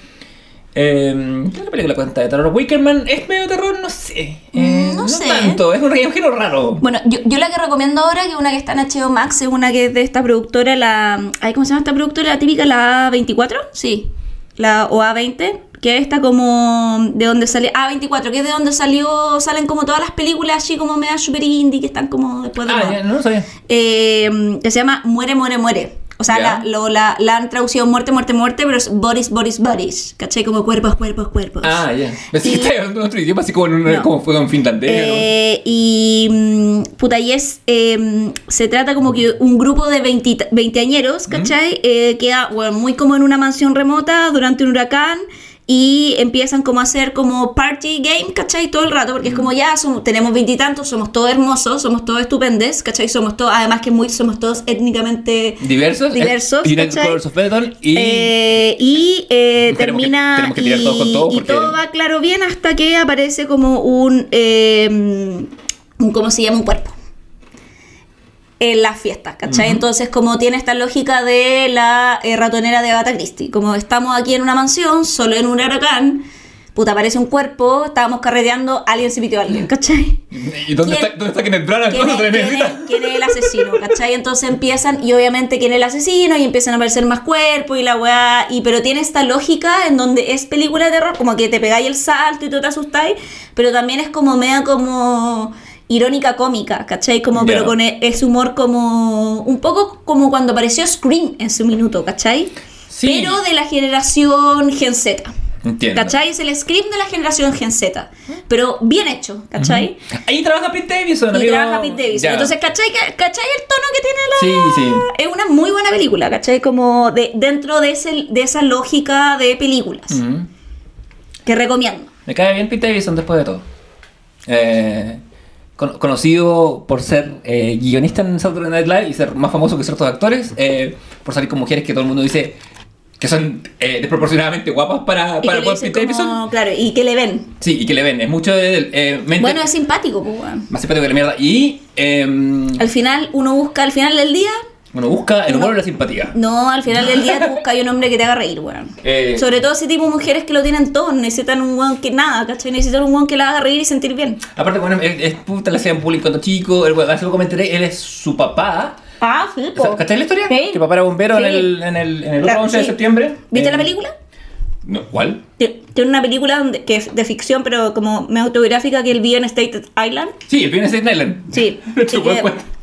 Eh, ¿Qué otra película cuenta de terror? Wickerman es medio terror, no sé. Eh,
Mm, no sé.
tanto, es un género raro.
Bueno, yo, yo la que recomiendo ahora, que es una que está en HBO Max, es una que es de esta productora, la. ay, ¿Cómo se llama esta productora? La típica, la A24? Sí. la o A20, que es esta como de donde salió, A24, que es de donde salió, salen como todas las películas así como media super indie que están como después de
Ah, ya, no lo sabía.
Eh, que se llama Muere, Muere, Muere. O sea,
Ya.
la, lo- la, la han traducido muerte, muerte, muerte, pero es bodies, bodies, bodies. ¿Cachai? Como cuerpos, cuerpos, cuerpos.
Ah, ya. Pensé
Y-
que estaba hablando en otro idioma, así como, en un,
No.
como fue en finlandés.
Eh, y mm, puta, y es eh, se trata como que un grupo de 20 veinteañeros, ¿cachai? Eh, queda bueno, muy como en una mansión remota durante un huracán y empiezan como a hacer como party game, ¿cachai? Todo el rato, porque es como ya somos, tenemos veintitantos, somos todos hermosos, somos todos estupendes, ¿cachai? Somos todos, además que muy, somos todos étnicamente
Diversos.
diversos,
of Metal y...
eh, y eh,
que-
termina
tenemos que tirar
y,
todos con todos
y
porque-
todo va claro bien hasta que aparece como un, eh, un ¿cómo se llama? Un cuerpo en las fiestas, ¿cachai? Entonces como tiene esta lógica de la eh, ratonera de Agatha Christie, como estamos aquí en una mansión, solo en un huracán, puta, aparece un cuerpo, estábamos carreteando, alguien se pitió a alguien, ¿cachai?
¿Y dónde
¿Quién-
está, dónde está Kenneth Branagh?
¿Quién
¿Cuándo
es, quién es- quién es el asesino? ¿Cachai? Entonces empiezan, y obviamente quién es el asesino, y empiezan a aparecer más cuerpos y la weá, y pero tiene esta lógica en donde es película de terror, como que te pegáis el salto y tú te asustáis, pero también es como media como irónica cómica, ¿cachai? Como, pero con e- ese humor como, un poco como cuando apareció Scream en su minuto, ¿cachai?
Sí.
Pero de la generación Gen Z.
Entiendo.
¿Cachai? Es el Scream de la generación Gen Z. Pero bien hecho, ¿cachai?
Ahí trabaja Pete Davidson, amigo.
trabaja Pete Davidson.
Ya.
Entonces, ¿cachai? ¿cachai el tono que tiene la...?
Sí, sí.
Es una muy buena película, ¿cachai? Como de, dentro de, ese, de esa lógica de películas. Que recomiendo.
Me cae bien Pete Davidson después de todo. Eh, con- conocido por ser eh, guionista en Saturday Night Live y ser más famoso que ciertos actores, eh, por salir con mujeres que todo el mundo dice que son eh, desproporcionadamente guapas para,
Y
para
le
Pete Davidson.
Claro, y que le ven.
Sí, y que le ven, es mucho de eh, mente-
Bueno, es simpático, pues, weón.
más simpático que la mierda. Y em,
Al final, uno busca, al final del día...
bueno, busca el humor y la simpatía.
No, al final del día tú buscas un hombre que te haga reír, weón.
Eh,
Sobre todo ese tipo de mujeres que lo tienen todo, no necesitan un weón que nada, ¿cachai? Necesitan un weón que la haga reír y sentir bien.
Aparte, bueno, él es puta, le hacían bullying cuando chico. Él, bueno, hace poco me enteré, él es su papá.
Ah, sí,
¿Cachaste la historia?
Sí.
Que papá era bombero
Sí.
en el, en el, en el
Claro,
11 de septiembre.
¿Viste
Eh,
la película?
No, ¿Cuál?
Tie- Tiene una película donde- que es de ficción, pero como medio autobiográfica, que él vive en Staten Island.
Sí, el viernes de Staten Island.
Sí.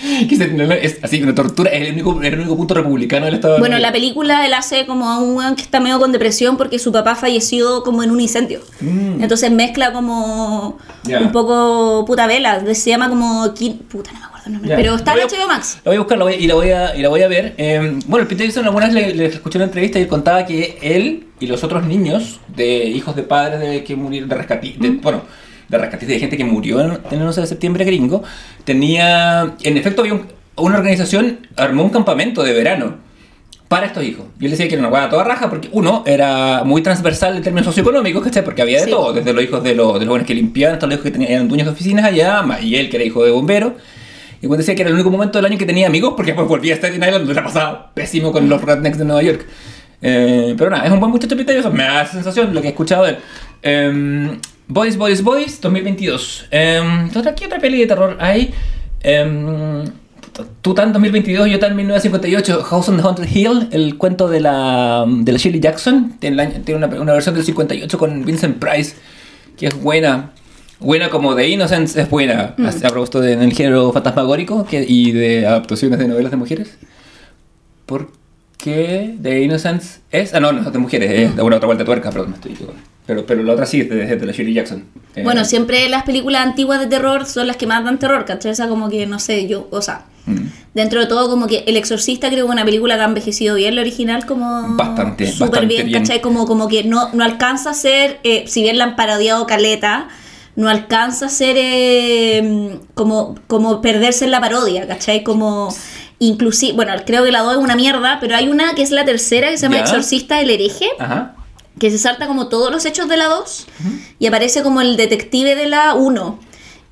que-
Staten Island es así, una tortura. Es el único, el único punto republicano del estado de
Bueno,
Nueva
la película él hace como a un weón que está medio con depresión porque su papá falleció como en un incendio.
Mm.
Entonces mezcla como
Ya.
un poco puta vela. Se llama como... Puta, no me acuerdo el nombre.
Ya.
Pero está en HBO Max.
La voy a buscar la voy- y, la voy a, y la voy a ver. Eh, bueno, el Pete Davidson alguna vez le, le escuché una entrevista y él contaba que él y los otros niños de hijos de padres de que murieron de rescatistas, bueno, de rescatistas de gente que murió en, en el 11 de septiembre gringo, tenía, en efecto había un- una organización, armó un campamento de verano para estos hijos. Y él decía que era una hueá toda raja porque uno era muy transversal en términos socioeconómicos, ¿cachai? Porque había de
Sí.
todo, desde los hijos de, los de los buenos que limpiaban hasta los hijos que tenían, eran dueños de oficinas allá, más- y él que era hijo de bombero. Y cuando decía que era el único momento del año que tenía amigos porque después volvía a Staten Island donde la pasaba pésimo con los rednecks de Nueva York. Eh, pero nada, es un buen muchacho Davidson, me da esa sensación lo que he escuchado de él. Eh, Boys, Boys, Boys 2022. Eh, otra, ¿Qué otra peli de terror hay? Eh, Tú tan 2022, yo tan 1958, House on the Haunted Hill, el cuento de la, de la Shirley Jackson, tiene, una, una versión del 58 con Vincent Price, que es buena. Buena como The Innocence es buena, a, a propósito de, en el género fantasmagórico que, y de adaptaciones de novelas de mujeres. Porque The Innocence es... Ah, no, no de mujeres, es de una otra vuelta de tuerca, perdón, estoy equivocando. Pero, pero la otra sí es de, de la Shirley Jackson. Eh,
Bueno, siempre las películas antiguas de terror son las que más dan terror, ¿cachai? Esa como que, no sé, yo, o sea,
mm,
dentro de todo como que El Exorcista creo que es una película que ha envejecido bien, la original como...
Bastante,
Súper
bastante
bien,
bien.
¿cachai? Como, como que no, no alcanza a ser, eh, si bien la han parodiado caleta, no alcanza a ser eh, como, como perderse en la parodia, ¿cachai? Como... Inclusive, bueno, creo que la 2 es una mierda, pero hay una que es la tercera que se llama
Ya.
Exorcista el hereje,
Ajá.
Que se salta como todos los hechos de la 2 y aparece como el detective de la 1.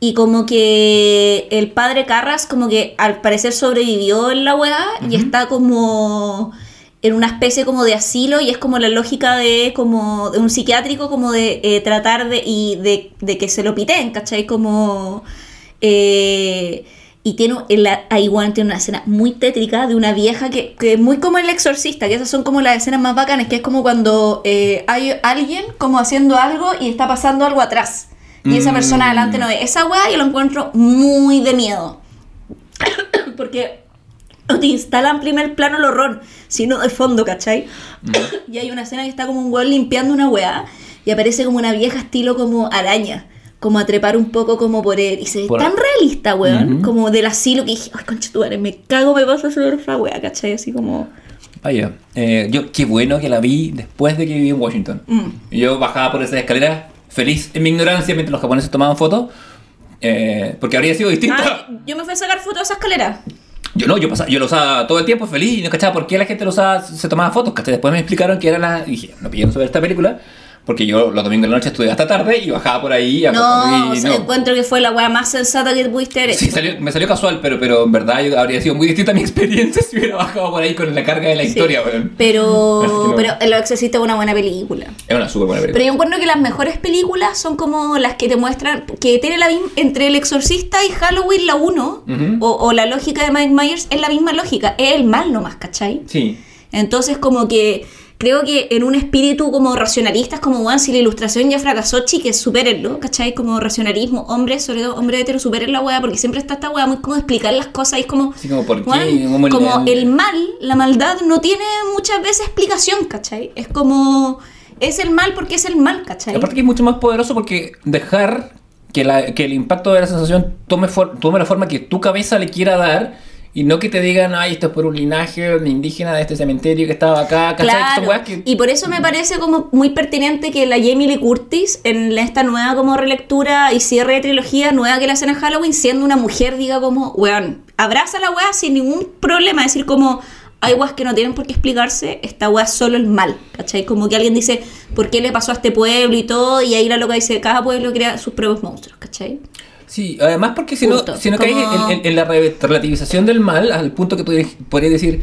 Y como que el padre Carras como que al parecer sobrevivió en la weá y está como en una especie como de asilo y es como la lógica de como de un psiquiátrico como de eh, tratar de y de, de que se lo piten, ¿cachai? Como eh, Y tiene, en la, ahí Juan tiene una escena muy tétrica de una vieja que, que es muy como el exorcista, que esas son como las escenas más bacanas, que es como cuando eh, hay alguien como haciendo algo y está pasando algo atrás. Y esa
Mm.
persona adelante no ve. Esa weá yo lo encuentro muy de miedo. Porque no te instalan primer plano el horror, sino de fondo, ¿cachai?
Mm.
y hay una escena que está como un weón limpiando una weá y aparece como una vieja estilo como araña. Como a trepar un poco como por él. Y se ve
Por-
tan realista, weón.
Ujú.
Como del asilo que dije, ay, concha tu madre, me cago, me paso sobre esa weá, ¿cachai? Así como.
Vaya, eh, yo qué bueno que la vi después de que viví en Washington.
Mm.
Yo bajaba por esas escaleras feliz en mi ignorancia mientras los japoneses tomaban fotos. eh, porque habría sido distinto.
Ay, yo me fui a sacar fotos de esa escalera.
Yo no, yo, pasaba, yo lo usaba todo el tiempo feliz y no cachaba por qué la gente lo usaba, se tomaba fotos. ¿cachai? Después me explicaron que era la. Y dije, no pidieron sobre esta película. Porque yo los domingos de la noche estudiaba hasta tarde y bajaba por ahí. a-
No,
y
o sea, encuentro que fue la weá más sensata que pudiste haber hecho.
Sí, salió- me salió casual, pero, pero en verdad yo- habría sido muy distinta mi experiencia si hubiera bajado por ahí con la carga de la
Sí.
historia.
Pero,
no.
pero El Exorcista es una buena película.
Es una súper buena
Pero
película.
yo encuentro que las mejores películas son como las que te muestran que tiene la misma entre El Exorcista y Halloween la 1
Ujú.
o, o la lógica de Mike Myers es la misma lógica, es el mal nomás, ¿cachai?
Sí.
Entonces como que creo que en un espíritu como racionalista es como, bueno, si la ilustración ya fracasó, chiques, supérenlo, ¿cachai? Como racionalismo, hombres, sobre todo hombres hetero, superen la weá, porque siempre está esta weá muy como explicar las cosas y es como...
Así como, ¿por qué? como el- el
mal, la maldad no tiene muchas veces explicación, ¿cachai? Es como... Es el mal porque es el mal, ¿cachai?
Aparte que es mucho más poderoso porque dejar que, la- que el impacto de la sensación tome, for- tome la forma que tu cabeza le quiera dar y no que te digan, ay, esto es por un linaje indígena de este cementerio que estaba acá,
Claro,
que-
y por eso me parece como muy pertinente que la Jamie Lee Curtis en esta nueva como relectura y cierre de trilogía nueva que le hacen a Halloween, siendo una mujer, diga como, weón, abraza a la weá sin ningún problema, decir como, hay weas que no tienen por qué explicarse, esta es solo el mal, ¿cachai? Como que alguien dice, ¿por qué le pasó a este pueblo y todo? Y ahí la loca dice, cada pueblo crea sus propios monstruos, ¿cachai?
Sí, además porque si no, si no
Como-
caes en, en- en la re- relativización del mal, al punto que tú podrías decir...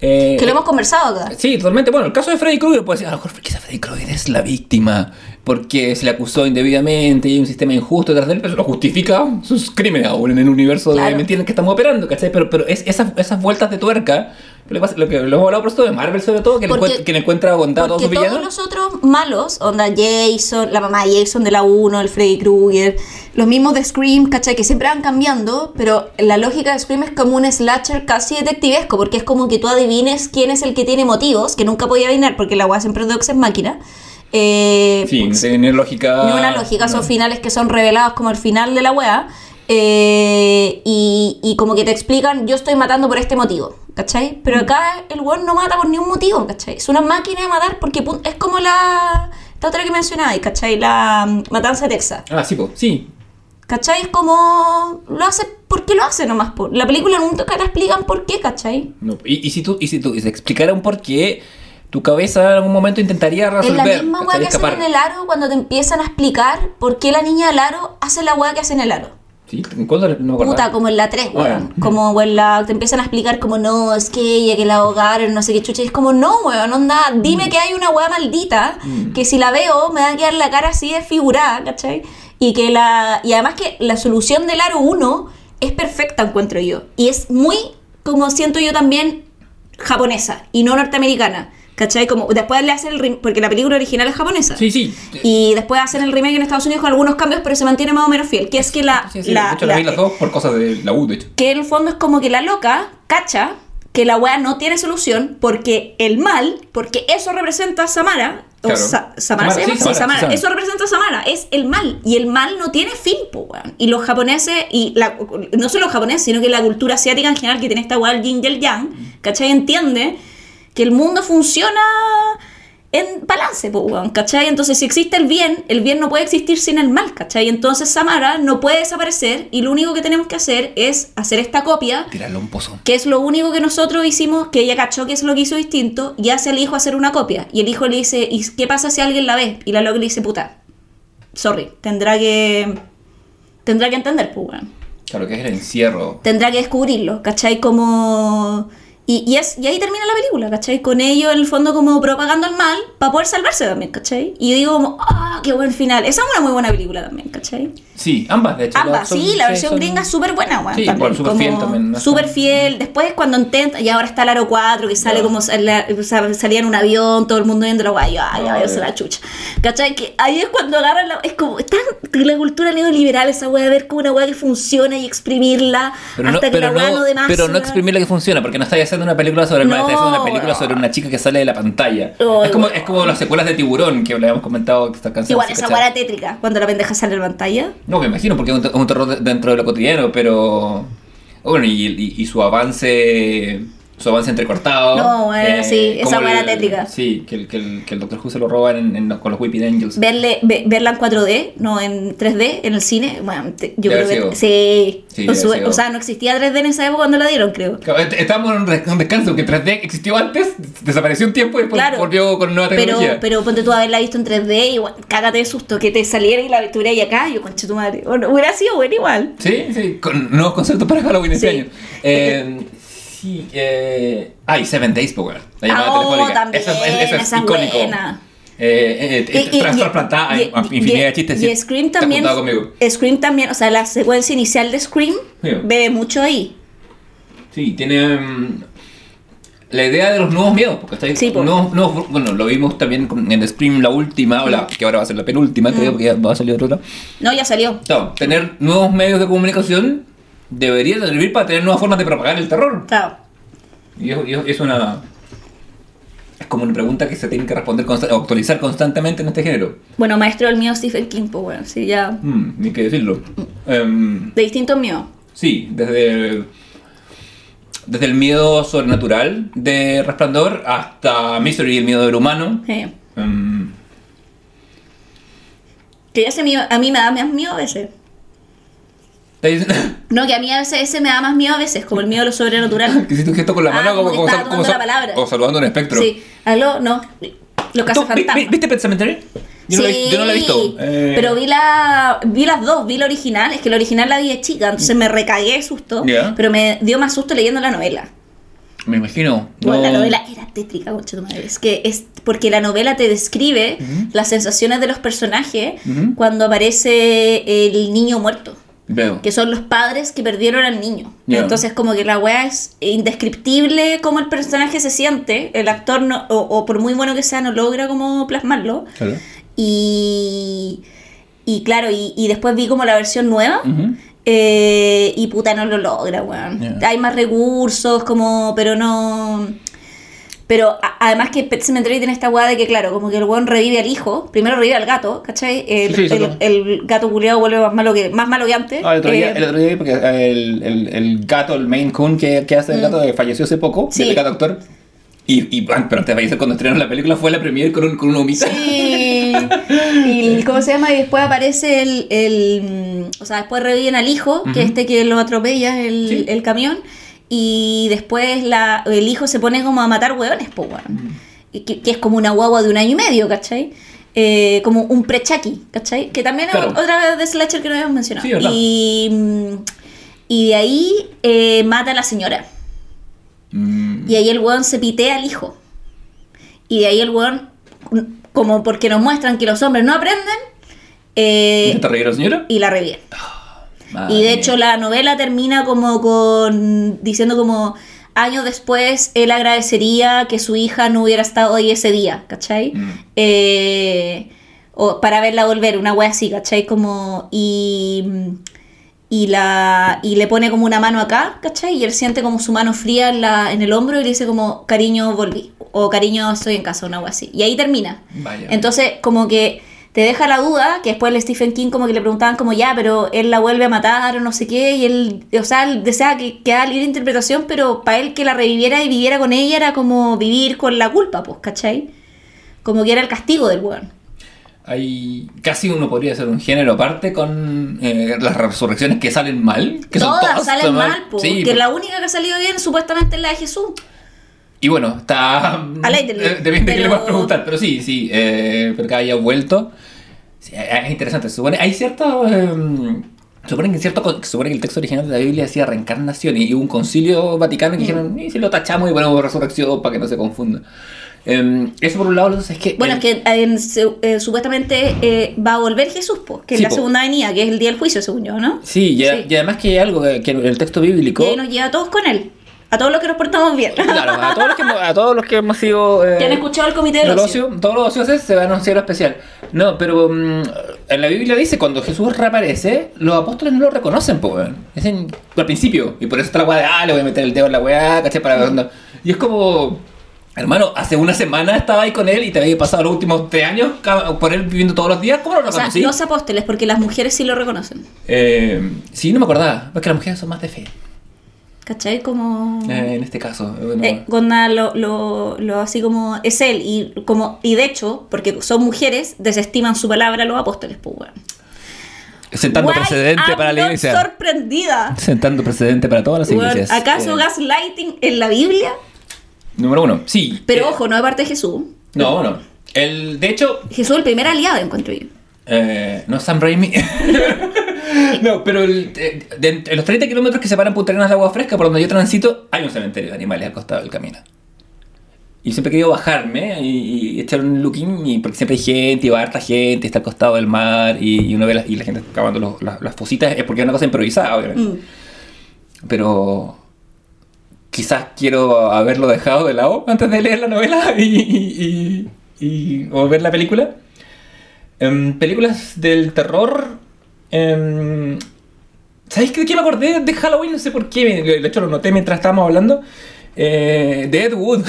eh,
Que lo hemos conversado acá.
Sí, totalmente. Bueno, el caso de Freddy Krueger puede decir, a lo mejor quizá Freddy Krueger es la víctima, porque se le acusó indebidamente y hay un sistema injusto detrás de él, pero eso lo justifica sus crímenes aún en el universo de
Claro.
mentiras en que estamos operando, ¿cachai? Pero, pero es, esas, esas vueltas de tuerca, lo que, lo que lo hemos hablado por esto de Marvel sobre todo, que, le
Porque-
encuentra, que le encuentra bondad a todos sus
todos los otros malos, onda Jason, la mamá de Jason de la 1, el Freddy Krueger, los mismos de Scream, ¿cachai? Que siempre van cambiando, pero la lógica de Scream es como un slasher casi detectivesco, porque es como que tú adivines quién es el que tiene motivos, que nunca podía adivinar, porque la weá siempre es de máquina. Eh,
Sí, ni lógica.
ni una lógica, son
no.
finales que son revelados como el final de la wea. eh, y, y como que te explican, yo estoy matando por este motivo, ¿cachai? Pero acá el weón no mata por ningún motivo, ¿cachai? Es una máquina de matar porque es como la, la otra que mencionabais, ¿cachai? La mm, matanza de Texas.
Ah, sí, po, sí.
¿Cachai? Es como. Lo hace porque lo hace nomás. Por. La película nunca te explican por qué, ¿cachai?
No, y, y si tú, y si tú y se explicara un por qué, tu cabeza en algún momento intentaría
Es
resolver.
la misma weá que hacen en el aro cuando te empiezan a explicar por qué la niña del aro hace la weá que hace en el aro.
Sí, ¿cuándo? No.
Puta, como en la 3, weón.
Bueno.
Como en la. Te empiezan a explicar como no, es que ella que la ahogaron, no sé qué chucha. Y es como, no, weón, onda, dime que hay una weá maldita
Mm.
que si la veo me va a quedar la cara así desfigurada, ¿cachai? Y que la. Y además que la solución del aro 1 es perfecta, encuentro yo. Y es muy, como siento yo también, japonesa y no norteamericana. ¿Cachai? Como después le hacen el rem- porque la película original es japonesa.
Sí, sí.
Y después hacen el remake en Estados Unidos con algunos cambios, pero se mantiene más o menos fiel. Que es que la.
Sí, sí,
la-
de hecho,
la-
la las dos por cosas de la U, de hecho.
que en el fondo es como que la loca cacha que la weá no tiene solución porque el mal, porque eso representa a Samara, o
Claro.
Sa- Samara,
Samara,
se llama? Sí,
Samara,
Samara. eso representa a Samara, es el mal, y el mal no tiene fin, po, weón. Y los japoneses, y la, no solo los japoneses, sino que la cultura asiática en general que tiene esta weá, el yin y el yang, ¿cachai? Entiende que el mundo funciona en balance, ¿cachai? Entonces, si existe el bien, el bien no puede existir sin el mal, ¿cachai? Entonces, Samara no puede desaparecer y lo único que tenemos que hacer es hacer esta copia,
Tirarlo un pozo.
que es lo único que nosotros hicimos, que ella cachó que es lo que hizo distinto, y hace al hijo hacer una copia. Y el hijo le dice, ¿y qué pasa si alguien la ve? Y la loca le dice, puta, sorry, tendrá que... Tendrá que entender, pues,
Claro, que es el encierro.
tendrá que descubrirlo, ¿cachai? Como... Y, y, es, y ahí termina la película, ¿cachai? Con ellos en el fondo como propagando el mal para poder salvarse también, ¿cachai? Y yo digo ah, qué buen final. Esa es una muy buena película también, ¿cachai?
Sí, ambas, de hecho.
Ambas,
son-
sí, la versión
son-
gringa es súper buena, weón.
Sí,
también,
bueno, súper fiel también, ¿no?
Súper fiel. Después cuando intenta, y ahora está el Aro 4, que sale
Ya.
como la- o sea, salía en un avión, todo el mundo viendo la guay, ay,
Ah,
ay, la chucha. ¿Cachai? Que ahí es cuando agarran la, es como, tan la cultura neoliberal esa weá, ver como una weá que funciona y exprimirla
Pero no,
hasta que la weá
no,
no, dé más.
pero no exprimirla que funciona, porque no estáis haciendo una película sobre el
No,
estáis haciendo una película sobre una chica que sale de la pantalla.
Ay,
es, como, es como las secuelas de Tiburón que le habíamos comentado que está cansado.
Igual esa weá tétrica, cuando la pendeja sale en pantalla.
No, me imagino, porque es un, te- un terror de- dentro de lo cotidiano, pero. Bueno, y su avance. Su avance entrecortado. eh,
No, bueno, sí, esa
el-
tétrica.
Sí, que el, que el, que el Doctor Who se lo roban en, en- con los Weeping Angels.
Verle, ve- verla en 4D, no en 3D, en el cine, bueno, te- yo creo que sí.
Sí,
o, su- sea, no existía 3D en esa época cuando la dieron, creo.
Estábamos en un, descanso que 3D existió antes, desapareció un tiempo y después
Claro.
volvió con nueva
Pero,
tecnología.
pero ponte tú a haberla visto en 3D y bueno, cágate de susto que te saliera y la estuviera ahí acá, yo conche tu madre. Bueno, hubiera sido bueno igual.
Sí, sí, con nuevos conceptos para Halloween este
Sí.
año. Eh, sí, eh. Ay, Seven Days, pues. La llamada
Ah, oh,
telefónica.
también,
eso, es- eso es
esa es
icónico.
buena.
Eh, eh, eh,
y-
infinidad de chistes.
Y. Scream también. Scream también, o sea, la secuencia inicial de Scream
Sí.
bebe mucho ahí.
Sí, tiene. mm, la idea de los nuevos miedos, porque está ahí.
Sí, po.
nuevos- nuevos- bueno, lo vimos también en Scream, la última, o la, que ahora va a ser la penúltima, creo, porque ya va a salir otra.
No, ya salió.
Claro, tener nuevos medios de comunicación debería servir para tener nuevas formas de propagar el terror.
Claro.
Y es, es- una. Es como una pregunta que se tiene que responder consta- o actualizar constantemente en este género.
Bueno, maestro del mío Stephen King, pues bueno, sí, ya.
Mm, ni que decirlo. Em,
De distintos míos.
sí, desde. Desde el miedo sobrenatural de Resplandor hasta Mystery y el miedo del humano.
Sí.
Em,
Que ese mío, a mí me da más miedo a veces.
¿Te dicen-
No, que a mí a veces ese me da más miedo a veces, como el miedo a lo sobrenatural.
que hiciste un gesto con la
Ah,
mano
como
como, sal- como sal-
la
o saludando un espectro.
Sí. ¿Aló? No. Lo que
¿Tú
hace
vi-
fantasma.
vi- ¿Viste Cemetery? Yo, no la, he- yo no la he visto. Eh,
Pero vi la vi las dos, vi la original, es que la original la vi de chica, entonces me recagué de susto, pero me dio más susto leyendo la novela.
Me imagino.
Bueno, la
No-
novela era tétrica, concha tu madre. Es que es porque la novela te describe las sensaciones de los personajes cuando aparece el niño muerto.
Veo.
que son los padres que perdieron al niño. Entonces como que la weá es indescriptible cómo el personaje se siente, el actor no, o, o por muy bueno que sea no logra como plasmarlo.
Claro.
Y, y claro, y, y después vi como la versión nueva. Eh, y puta no lo logra, weón. Hay más recursos, como, pero no. Pero a- además que Pet Sematary tiene esta weá de que, claro, como que el weón revive al hijo. Primero revive al gato, ¿cachai? El,
Sí, sí,
el-
eso.
el gato culiado vuelve más malo que, más malo que antes.
Ah, el otro día,
Eh,
el otro día porque el, el, el gato, el Maine Coon que, que hace el gato, que falleció hace poco,
Mm.
El gato actor. Y, y ah, pero antes de cuando estrenaron la película, fue la premier con, un, con una humita.
Sí. Y ¿cómo se llama? Y después aparece el, el mm, o sea, después reviven al hijo, que
Ujú.
este que lo atropella el,
Sí.
el camión, y después la, el hijo se pone como a matar hueones, pues weón. Y Que, que es como una guagua de un año y medio, ¿cachai? Eh, como un prechaki, ¿cachai? Que también
Claro.
es otra vez de Slasher que no habíamos mencionado.
Sí,
y, mm, y de ahí eh, mata a la señora.
Mm,
Y ahí el weón se pitea al hijo. Y de ahí el weón, como porque nos muestran que los hombres no aprenden, eh,
¿Intenta reír a la señora?
y la reviven.
Madre
Y de hecho la novela termina como con diciendo como años después él agradecería que su hija no hubiera estado ahí ese día, ¿cachai?
Mm.
Eh, o para verla volver, una wea así, ¿cachai? Como y y la y le pone como una mano acá, ¿cachai? Y él siente como su mano fría en, la, en el hombro y le dice como cariño volví o cariño estoy en casa, una wea así. Y ahí termina.
Vaya.
Entonces, como que te deja la duda, que después el Stephen King como que le preguntaban como ya, pero él la vuelve a matar o no sé qué, y él, o sea, él desea que quedara libre interpretación, pero para él que la reviviera y viviera con ella era como vivir con la culpa, pues, ¿cachai? Como que era el castigo del weón.
Hay casi uno podría ser un género aparte con eh, las resurrecciones que salen mal. Que son
todas salen
mal.
mal, pues,
Sí,
que la única que ha salido bien supuestamente es la de Jesús.
Y bueno, está. Eh, Depende de qué le vas a preguntar, pero sí, sí. Eh, pero que haya vuelto. Sí, es interesante. Se supone. Hay ciertos. eh, Supone que, cierto, supone que el texto original de la Biblia decía reencarnación y hubo un concilio vaticano que dijeron, "Y si lo tachamos y ponemos resurrección para que no se confunda. Em, eso por un lado, entonces es que...
Bueno,
em,
es que eh, eh, supuestamente eh, va a volver Jesús, po, que es
Sí,
la
po.
segunda venida, que es el día del juicio, según yo, ¿no?
Sí, y,
Sí.
y además que hay algo que, que el texto bíblico...
Y ahí nos lleva a todos con él, a todos los que nos portamos bien.
Claro, a todos los que, a todos los que hemos sido... eh,
que han escuchado el comité de
del
ocio.
ocio, todos los ociosos se van a un cielo especial. No, pero mm, en la Biblia dice, cuando Jesús reaparece, los apóstoles no lo reconocen, po, weón. Dicen al principio. Y por eso está la weá de, ah, le voy a meter el dedo en la weá, caché para...
Mm.
Y es como... Hermano, hace una semana estaba ahí con él y te había pasado los últimos tres años por él viviendo todos los días. ¿Cómo no lo
O sea,
reconocí?
los apóstoles, porque las mujeres sí lo reconocen.
Eh, sí, no me acordaba. Porque las mujeres son más de fe.
¿Cachai? Como...
eh, en este caso. Bueno,
Eh, Gonda lo, lo, lo así como es él y como y de hecho porque son mujeres desestiman su palabra los apóstoles pues bueno.
sentando
Why
precedente
I'm
para la iglesia.
sorprendida
Sentando precedente para todas las
Weón,
iglesias.
¿acaso
Eh,
gaslighting en la Biblia?
Número uno. Sí.
pero
eh,
ojo no de parte de Jesús
No, no. El, de hecho,
Jesús es el primer aliado encuentro yo
eh, no Sam Raimi. no, pero el- de- de- en los 30 kilómetros que separan Punta Arenas de Agua Fresca, por donde yo transito, hay un cementerio de animales al costado del camino. Y siempre he querido bajarme y, y echar un looking, y, porque siempre hay gente, y va harta gente, está al costado del mar, y, y uno ve la, y la gente cavando los- las, las fositas, es porque es una cosa improvisada, obviamente.
Mm.
Pero quizás quiero haberlo dejado de lado antes de leer la novela y, y- y- o ver la película. Em, películas del terror. Em, ¿Sabéis de qué me acordé de Halloween? No sé por qué. De hecho, lo noté mientras estábamos hablando. Eh, Wood.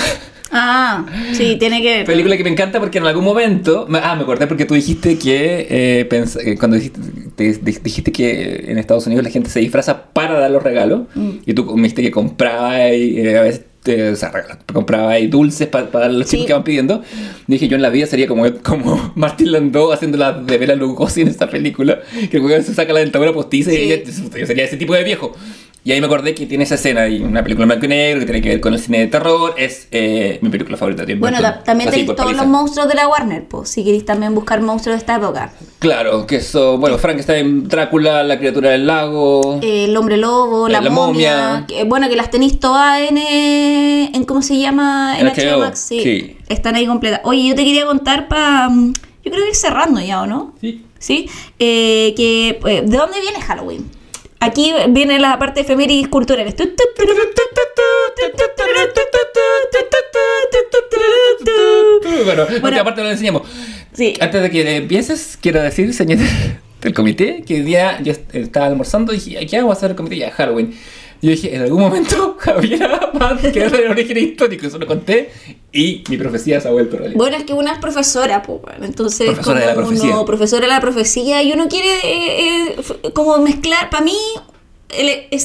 ah sí tiene que ver
Película que me encanta porque en algún momento. me- Ah, me acordé porque tú dijiste que. eh, pens- eh, cuando dijiste, te- di- dijiste que en Estados Unidos la gente se disfraza para dar los regalos.
Mm.
Y tú me dijiste que compraba y, eh, a veces. O sea, regalos, compraba ahí dulces para dar a los
Sí.
chicos que van pidiendo. Dije, yo en la vida sería como, como Martin Landau haciendo la de Bela Lugosi en esta película. Que el se saca la dentadura postiza
Sí.
y ella- yo sería ese tipo de viejo. Y ahí me acordé que tiene esa escena y una película en blanco y negro que tiene que ver con el cine de terror. Es eh, mi película favorita de
bueno
Burton.
también tenéis
por
todos los monstruos de la Warner pues si queréis también buscar monstruos de esta época
Claro, que eso, bueno, Frankenstein, Drácula, la criatura del lago.
Eh, el hombre lobo, la,
La
momia,
momia.
que- bueno, que las tenéis todas en, eh, en ¿cómo se llama? En,
En
HBO Max, sí.
sí.
Están ahí completas. Oye, yo te quería contar para, yo creo que ir cerrando ya, ¿o no?
Sí.
¿Sí? Eh, que, eh, ¿de dónde viene Halloween? Aquí viene la parte efemérides culturales.
Bueno,
Bueno.
aparte lo enseñamos.
Sí.
Antes de que empieces, quiero decir, señor del comité, que el día yo est- estaba almorzando y dije, ¿qué hago a hacer el comité? Ya, Halloween. Yo dije, en algún momento Javier más que era el origen histórico, eso lo conté y mi profecía se ha vuelto realidad.
Bueno, es que una es profesora, pues, bueno, entonces
Profesora de la
como
profecía.
uno, profesora de la profecía, y uno quiere eh, eh, como mezclar, para mí, el y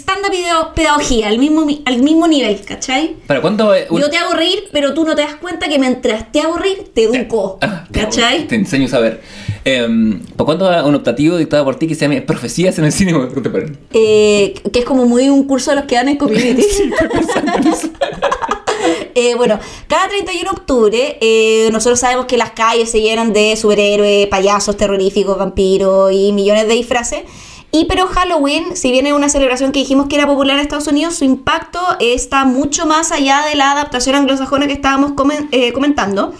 de- pedagogía, al mismo, mi- al mismo nivel, ¿cachai?
¿Para cuándo? eh, un-
Yo te hago reír, pero tú no te das cuenta que mientras te hago reír, te educo,
Ah, te-
¿cachai?
Te enseño a saber. Em, ¿Para cuándo un optativo dictado por ti que se llame Profecías en el cine contemporáneo?
Eh, que es como muy un curso de los que dan en community. Eh, bueno, cada 31 de octubre eh, nosotros sabemos que las calles se llenan de superhéroes, payasos terroríficos, vampiros y millones de disfraces. Y pero Halloween, si bien es una celebración que dijimos que era popular en Estados Unidos, su impacto está mucho más allá de la adaptación anglosajona que estábamos comen- eh, comentando.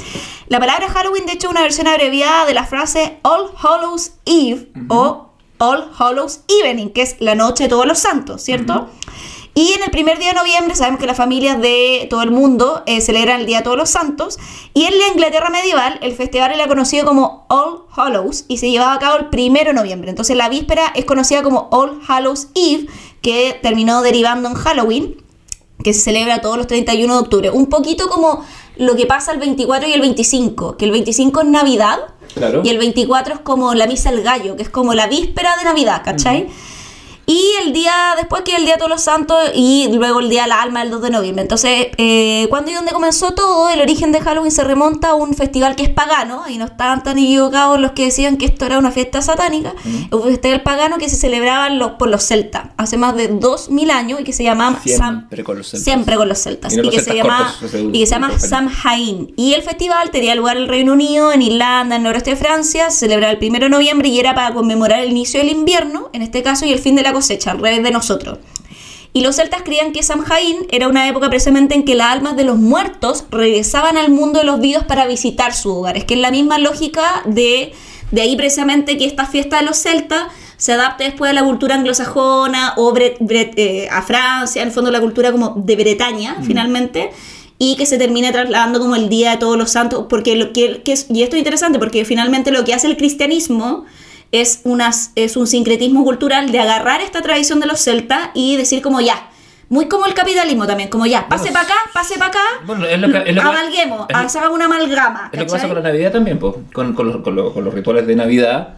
La palabra Halloween, de hecho, es una versión abreviada de la frase All Hallows Eve o All Hallows Evening, que es la noche de todos los santos, ¿cierto? Y en el primer día de noviembre sabemos que las familias de todo el mundo eh, celebran el Día de Todos los Santos. Y en la Inglaterra medieval el festival era conocido como All Hallows y se llevaba a cabo el primero de noviembre. Entonces la víspera es conocida como All Hallows Eve, que terminó derivando en Halloween, que se celebra todos los 31 de octubre. Un poquito como lo que pasa el 24 y el 25, que el 25 es Navidad
Claro.
y el 24 es como la misa del gallo, que es como la víspera de Navidad, ¿cachai? Y el día, después que el día de todos los santos y luego el día del alma, el 2 de noviembre. Entonces, eh, cuando y donde comenzó todo, el origen de Halloween se remonta a un festival que es pagano, y no estaban tan equivocados los que decían que esto era una fiesta satánica, un festival pagano que se celebraba los, por los celtas hace más de 2000 años y que se llamaba Sam,
Siempre con los celtas.
siempre con los celtas
Y no
y,
los
que se
celtas
llama
cortos, ese
y que se llama Samhain y el festival tenía lugar en el Reino Unido en Irlanda en el noroeste de Francia se celebraba el 1 de noviembre y era para conmemorar el inicio del invierno en este caso y el fin de la cosecha al revés de nosotros. Y los celtas creían que Samhain era una época precisamente en que las almas de los muertos regresaban al mundo de los vivos para visitar sus hogares, que es la misma lógica de, de ahí precisamente que esta fiesta de los celtas se adapte después a la cultura anglosajona o bre- bre- eh, a Francia, en el fondo la cultura como de Bretaña, finalmente, y que se termine trasladando como el Día de Todos los Santos, porque lo que, que es- y esto es interesante, porque finalmente lo que hace el cristianismo es, unas, es un sincretismo cultural de agarrar esta tradición de los celtas y decir como ya, muy como el capitalismo también, como ya, pase
Bueno,
para acá, pase para acá,
Bueno, es lo que- es lo que-
amalguemos,
es lo-
se haga una amalgama.
Es lo que pasa
¿cachai?
con la Navidad también, po, con, con los, con los- con los rituales de Navidad,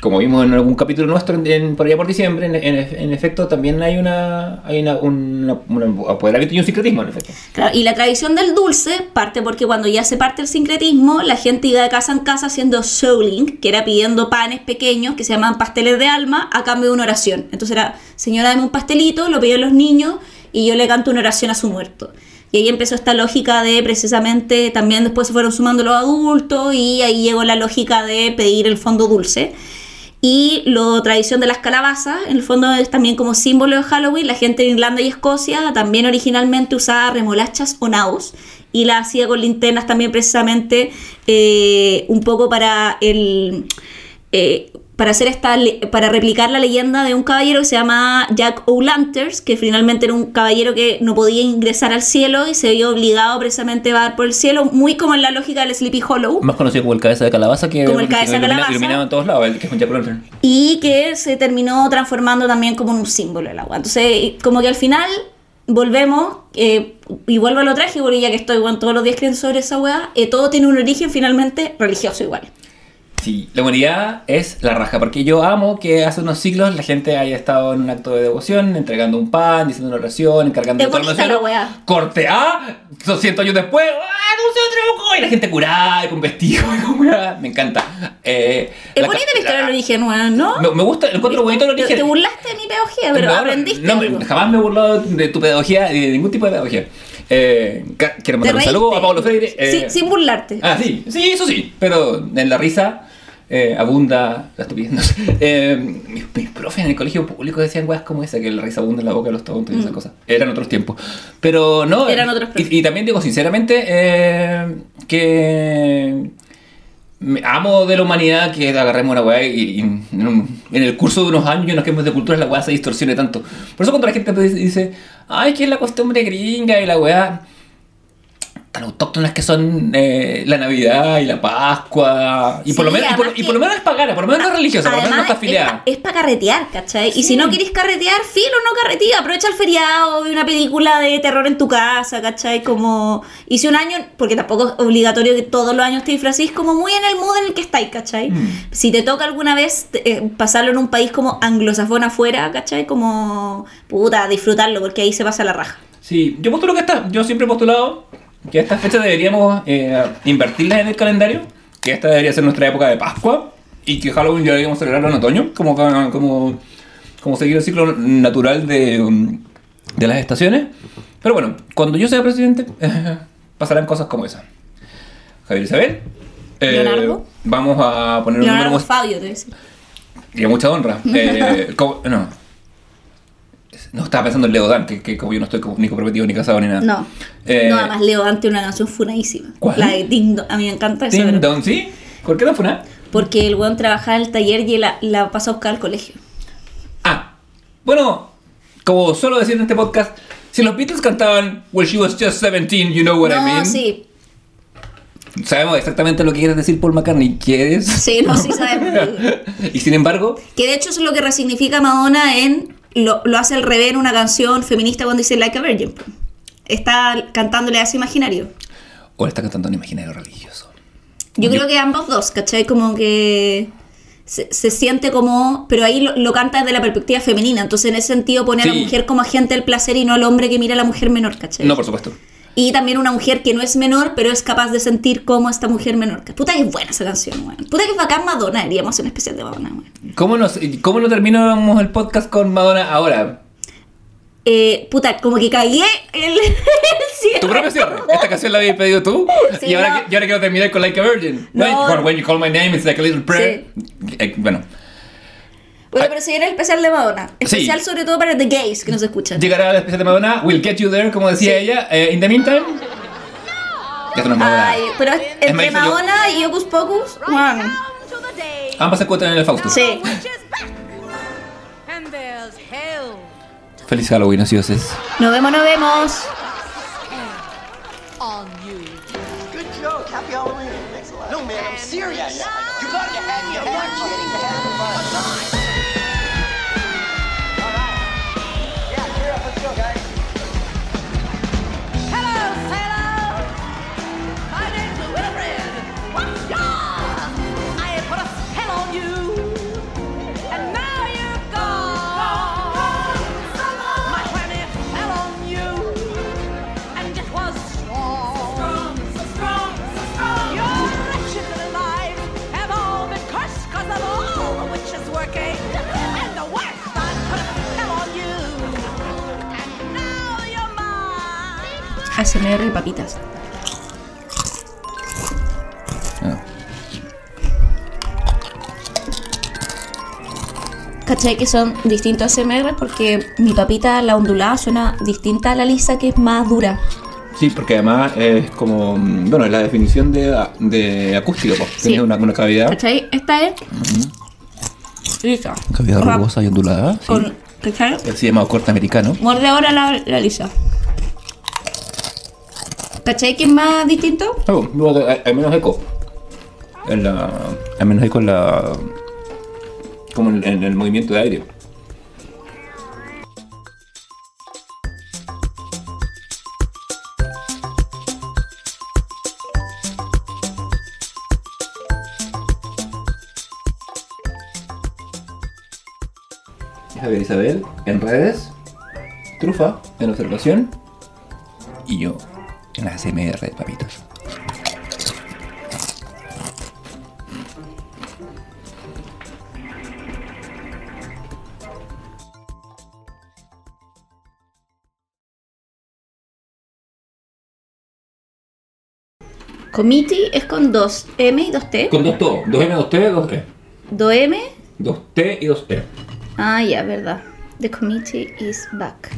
como vimos en algún capítulo nuestro, en, por allá por diciembre, en, en- efecto también hay una hay una, una- un apoderamiento y un secretismo, en efecto.
Y la tradición del dulce parte porque cuando ya se parte el sincretismo, la gente iba de casa en casa haciendo souling, que era pidiendo panes pequeños que se llaman pasteles de alma a cambio de una oración. Entonces era, señora, dame un pastelito, lo piden los niños y yo le canto una oración a su muerto. Y ahí empezó esta lógica de precisamente, también después se fueron sumando los adultos y ahí llegó la lógica de pedir el fondo dulce. Y la tradición de las calabazas, en el fondo es también como símbolo de Halloween. La gente en Irlanda y Escocia también originalmente usaba remolachas o naos y la hacía con linternas también precisamente eh, un poco para el... eh, para hacer esta para replicar la leyenda de un caballero que se llama Jack O'Lanters, que finalmente era un caballero que no podía ingresar al cielo y se vio obligado precisamente a dar por el cielo, muy como en la lógica del Sleepy Hollow.
Más conocido como el cabeza de calabaza, que,
Como el cabeza
que
de calabaza.
iluminaba en todos lados, el que es un Jack O'Lantern.
y que se terminó transformando también como en un símbolo del agua. Entonces, como que al final volvemos, eh, y vuelvo a lo trágico, porque ya que estoy bueno, todos los días creen sobre esa weá, eh, todo tiene un origen finalmente religioso igual.
Sí, la humanidad es la raja, porque yo amo que hace unos siglos la gente haya estado en un acto de devoción, entregando un pan, diciendo una oración, encargando el
bonita la weá.
Corte A, 200 años después, ¡ah, de truco! Y la gente curada, y con vestido, y con weá. Me encanta. Eh,
Es
la
bonita la historia del origen, weón, ¿no?
Me, me gusta, encuentro bonito el origen.
Te burlaste de mi pedagogía, pero
No,
aprendiste
no,
algo.
jamás me he burlado de tu pedagogía de ningún tipo de pedagogía. Eh, quiero mandar un saludo a Pablo Freire. eh,
Sí, sin burlarte.
Ah, sí, sí, eso sí, pero en la risa eh, abunda la estupidez. no sé. Eh, mis, mis profes en el colegio público decían weas como esa, que la risa abunda en la boca de los tontos y esas cosas. Eran otros tiempos. Pero no.
Mm. Eran otros
y, y también digo sinceramente eh, que me- amo de la humanidad que agarremos una weá y, y en, un- en el curso de unos años y nos quedemos de cultura la weá se distorsione tanto. Por eso cuando la gente dice- dice, ay, que es la costumbre gringa y la weá tan autóctonas que son eh, la Navidad y la Pascua. Y, por, lo menos, y, por, y por lo menos es pagana, por lo menos no es religiosa, por lo menos no está afiliada.
Es para carretear, ¿cachai?
Sí.
Y si no querés carretear, filo, no carretea. Aprovecha el feriado, ve una película de terror en tu casa, ¿cachai? Como. Si un año, porque tampoco es obligatorio que todos los años te disfracís, como muy en el mood en el que estáis, ¿cachai?
Mm.
Si te toca alguna vez eh, pasarlo en un país como anglosajón afuera, ¿cachai? Como. Puta, disfrutarlo, porque ahí se pasa la raja.
Sí, yo postulo que está. Yo siempre he postulado que estas fechas deberíamos eh, invertirlas en el calendario, que esta debería ser nuestra época de Pascua y que Halloween ya deberíamos celebrarlo en otoño, como, como, como seguir el ciclo natural de, um, de las estaciones. Pero bueno, cuando yo sea presidente, pasarán cosas como esa. Javier Isabel. eh,
Leonardo.
Vamos a poner un número
Leonardo Fabio, te decía.
y a mucha honra. Eh, no. No estaba pensando en Leo Dan, que, que como yo no estoy como- ni comprometido, ni casado, ni nada.
No.
Eh,
no, además Leo Dante una canción funadísima.
¿Cuál?
La de Ding Dong. A mí me encanta esa.
Ding Dong, ¿sí? ¿Por qué no fue nada?
Porque el weón trabajaba en el taller y la, la pasa a buscar al colegio.
Ah, bueno, como suelo decir en este podcast, si los Beatles cantaban When she was just 17, you know what
no,
I mean.
sí.
Sabemos exactamente lo que quieres decir Paul McCartney. ¿Quieres?
Sí, no, sí sabemos.
y sin embargo,
que de hecho es lo que resignifica Madonna en. Lo, lo hace al revés en una canción feminista cuando dice Like a Virgin. Está cantándole a ese imaginario.
o está cantando un imaginario religioso.
Yo,
Yo-
creo que ambos dos, ¿cachai? Como que. se, se siente como, pero ahí lo, lo canta desde la perspectiva femenina, entonces en ese sentido pone a la mujer como agente del placer y no al hombre que mira a la mujer menor, ¿cachai?
No, por supuesto.
Y también una mujer que no es menor, pero es capaz de sentir como esta mujer menor. Puta que es buena esa canción, weón. Puta que es bacán Madonna, hacer un especial de Madonna, weón.
¿Cómo, nos, ¿Cómo no terminamos el podcast con Madonna ahora?
Eh, puta, como que cagué el, el cierre.
Tu propio cierre. Esta canción la habías pedido tú.
Sí,
y, ahora,
no.
que- y ahora quiero terminar con Like a Virgin.
No.
Con When You Call My Name, It's Like a Little Prayer. Eh, bueno,
Bueno, pero si viene el especial de Madonna. Especial sobre todo para the gays que nos escuchan.
llegará la especial de Madonna. We'll get you there, como decía
Sí.
ella. Eh, in the meantime. Esto no es Madonna.
Ay, pero entre
Maestro, yo-
Madonna y Hocus Pocus, weón.
Ambas se encuentran en el Fausto.
Sí.
Feliz Halloween, ociosos.
Nos vemos, nos vemos.
Good joke. Happy Halloween. Thanks a lot. No, man, I'm serious.
ASMR papitas.
Ah.
¿Cachai que son distintos ASMR? Porque mi papita, la ondulada, suena distinta a la lisa, que es más dura.
Sí, porque además es como. mm, Bueno, es la definición de, de acústico. Pues.
Sí.
Tiene una, una cavidad.
¿Cachai? Esta es lisa.
Cavidad rugosa y ondulada. Sí.
Con, ¿Cachai?
Así llamado corte americano.
Muerde ahora la, la lisa. ¿Cachai que es más distinto?
Bueno, hay, menos eco. En la, hay menos eco en la. Como en, en el movimiento de aire. Javier Isabel en redes, Trufa en observación y yo la CMR de papitos.
Committee es con dos M y dos T.
Con dos to, dos M, dos T, dos E.
Dos M.
Dos T y dos E.
Ah, ya, verdad. The committee is back.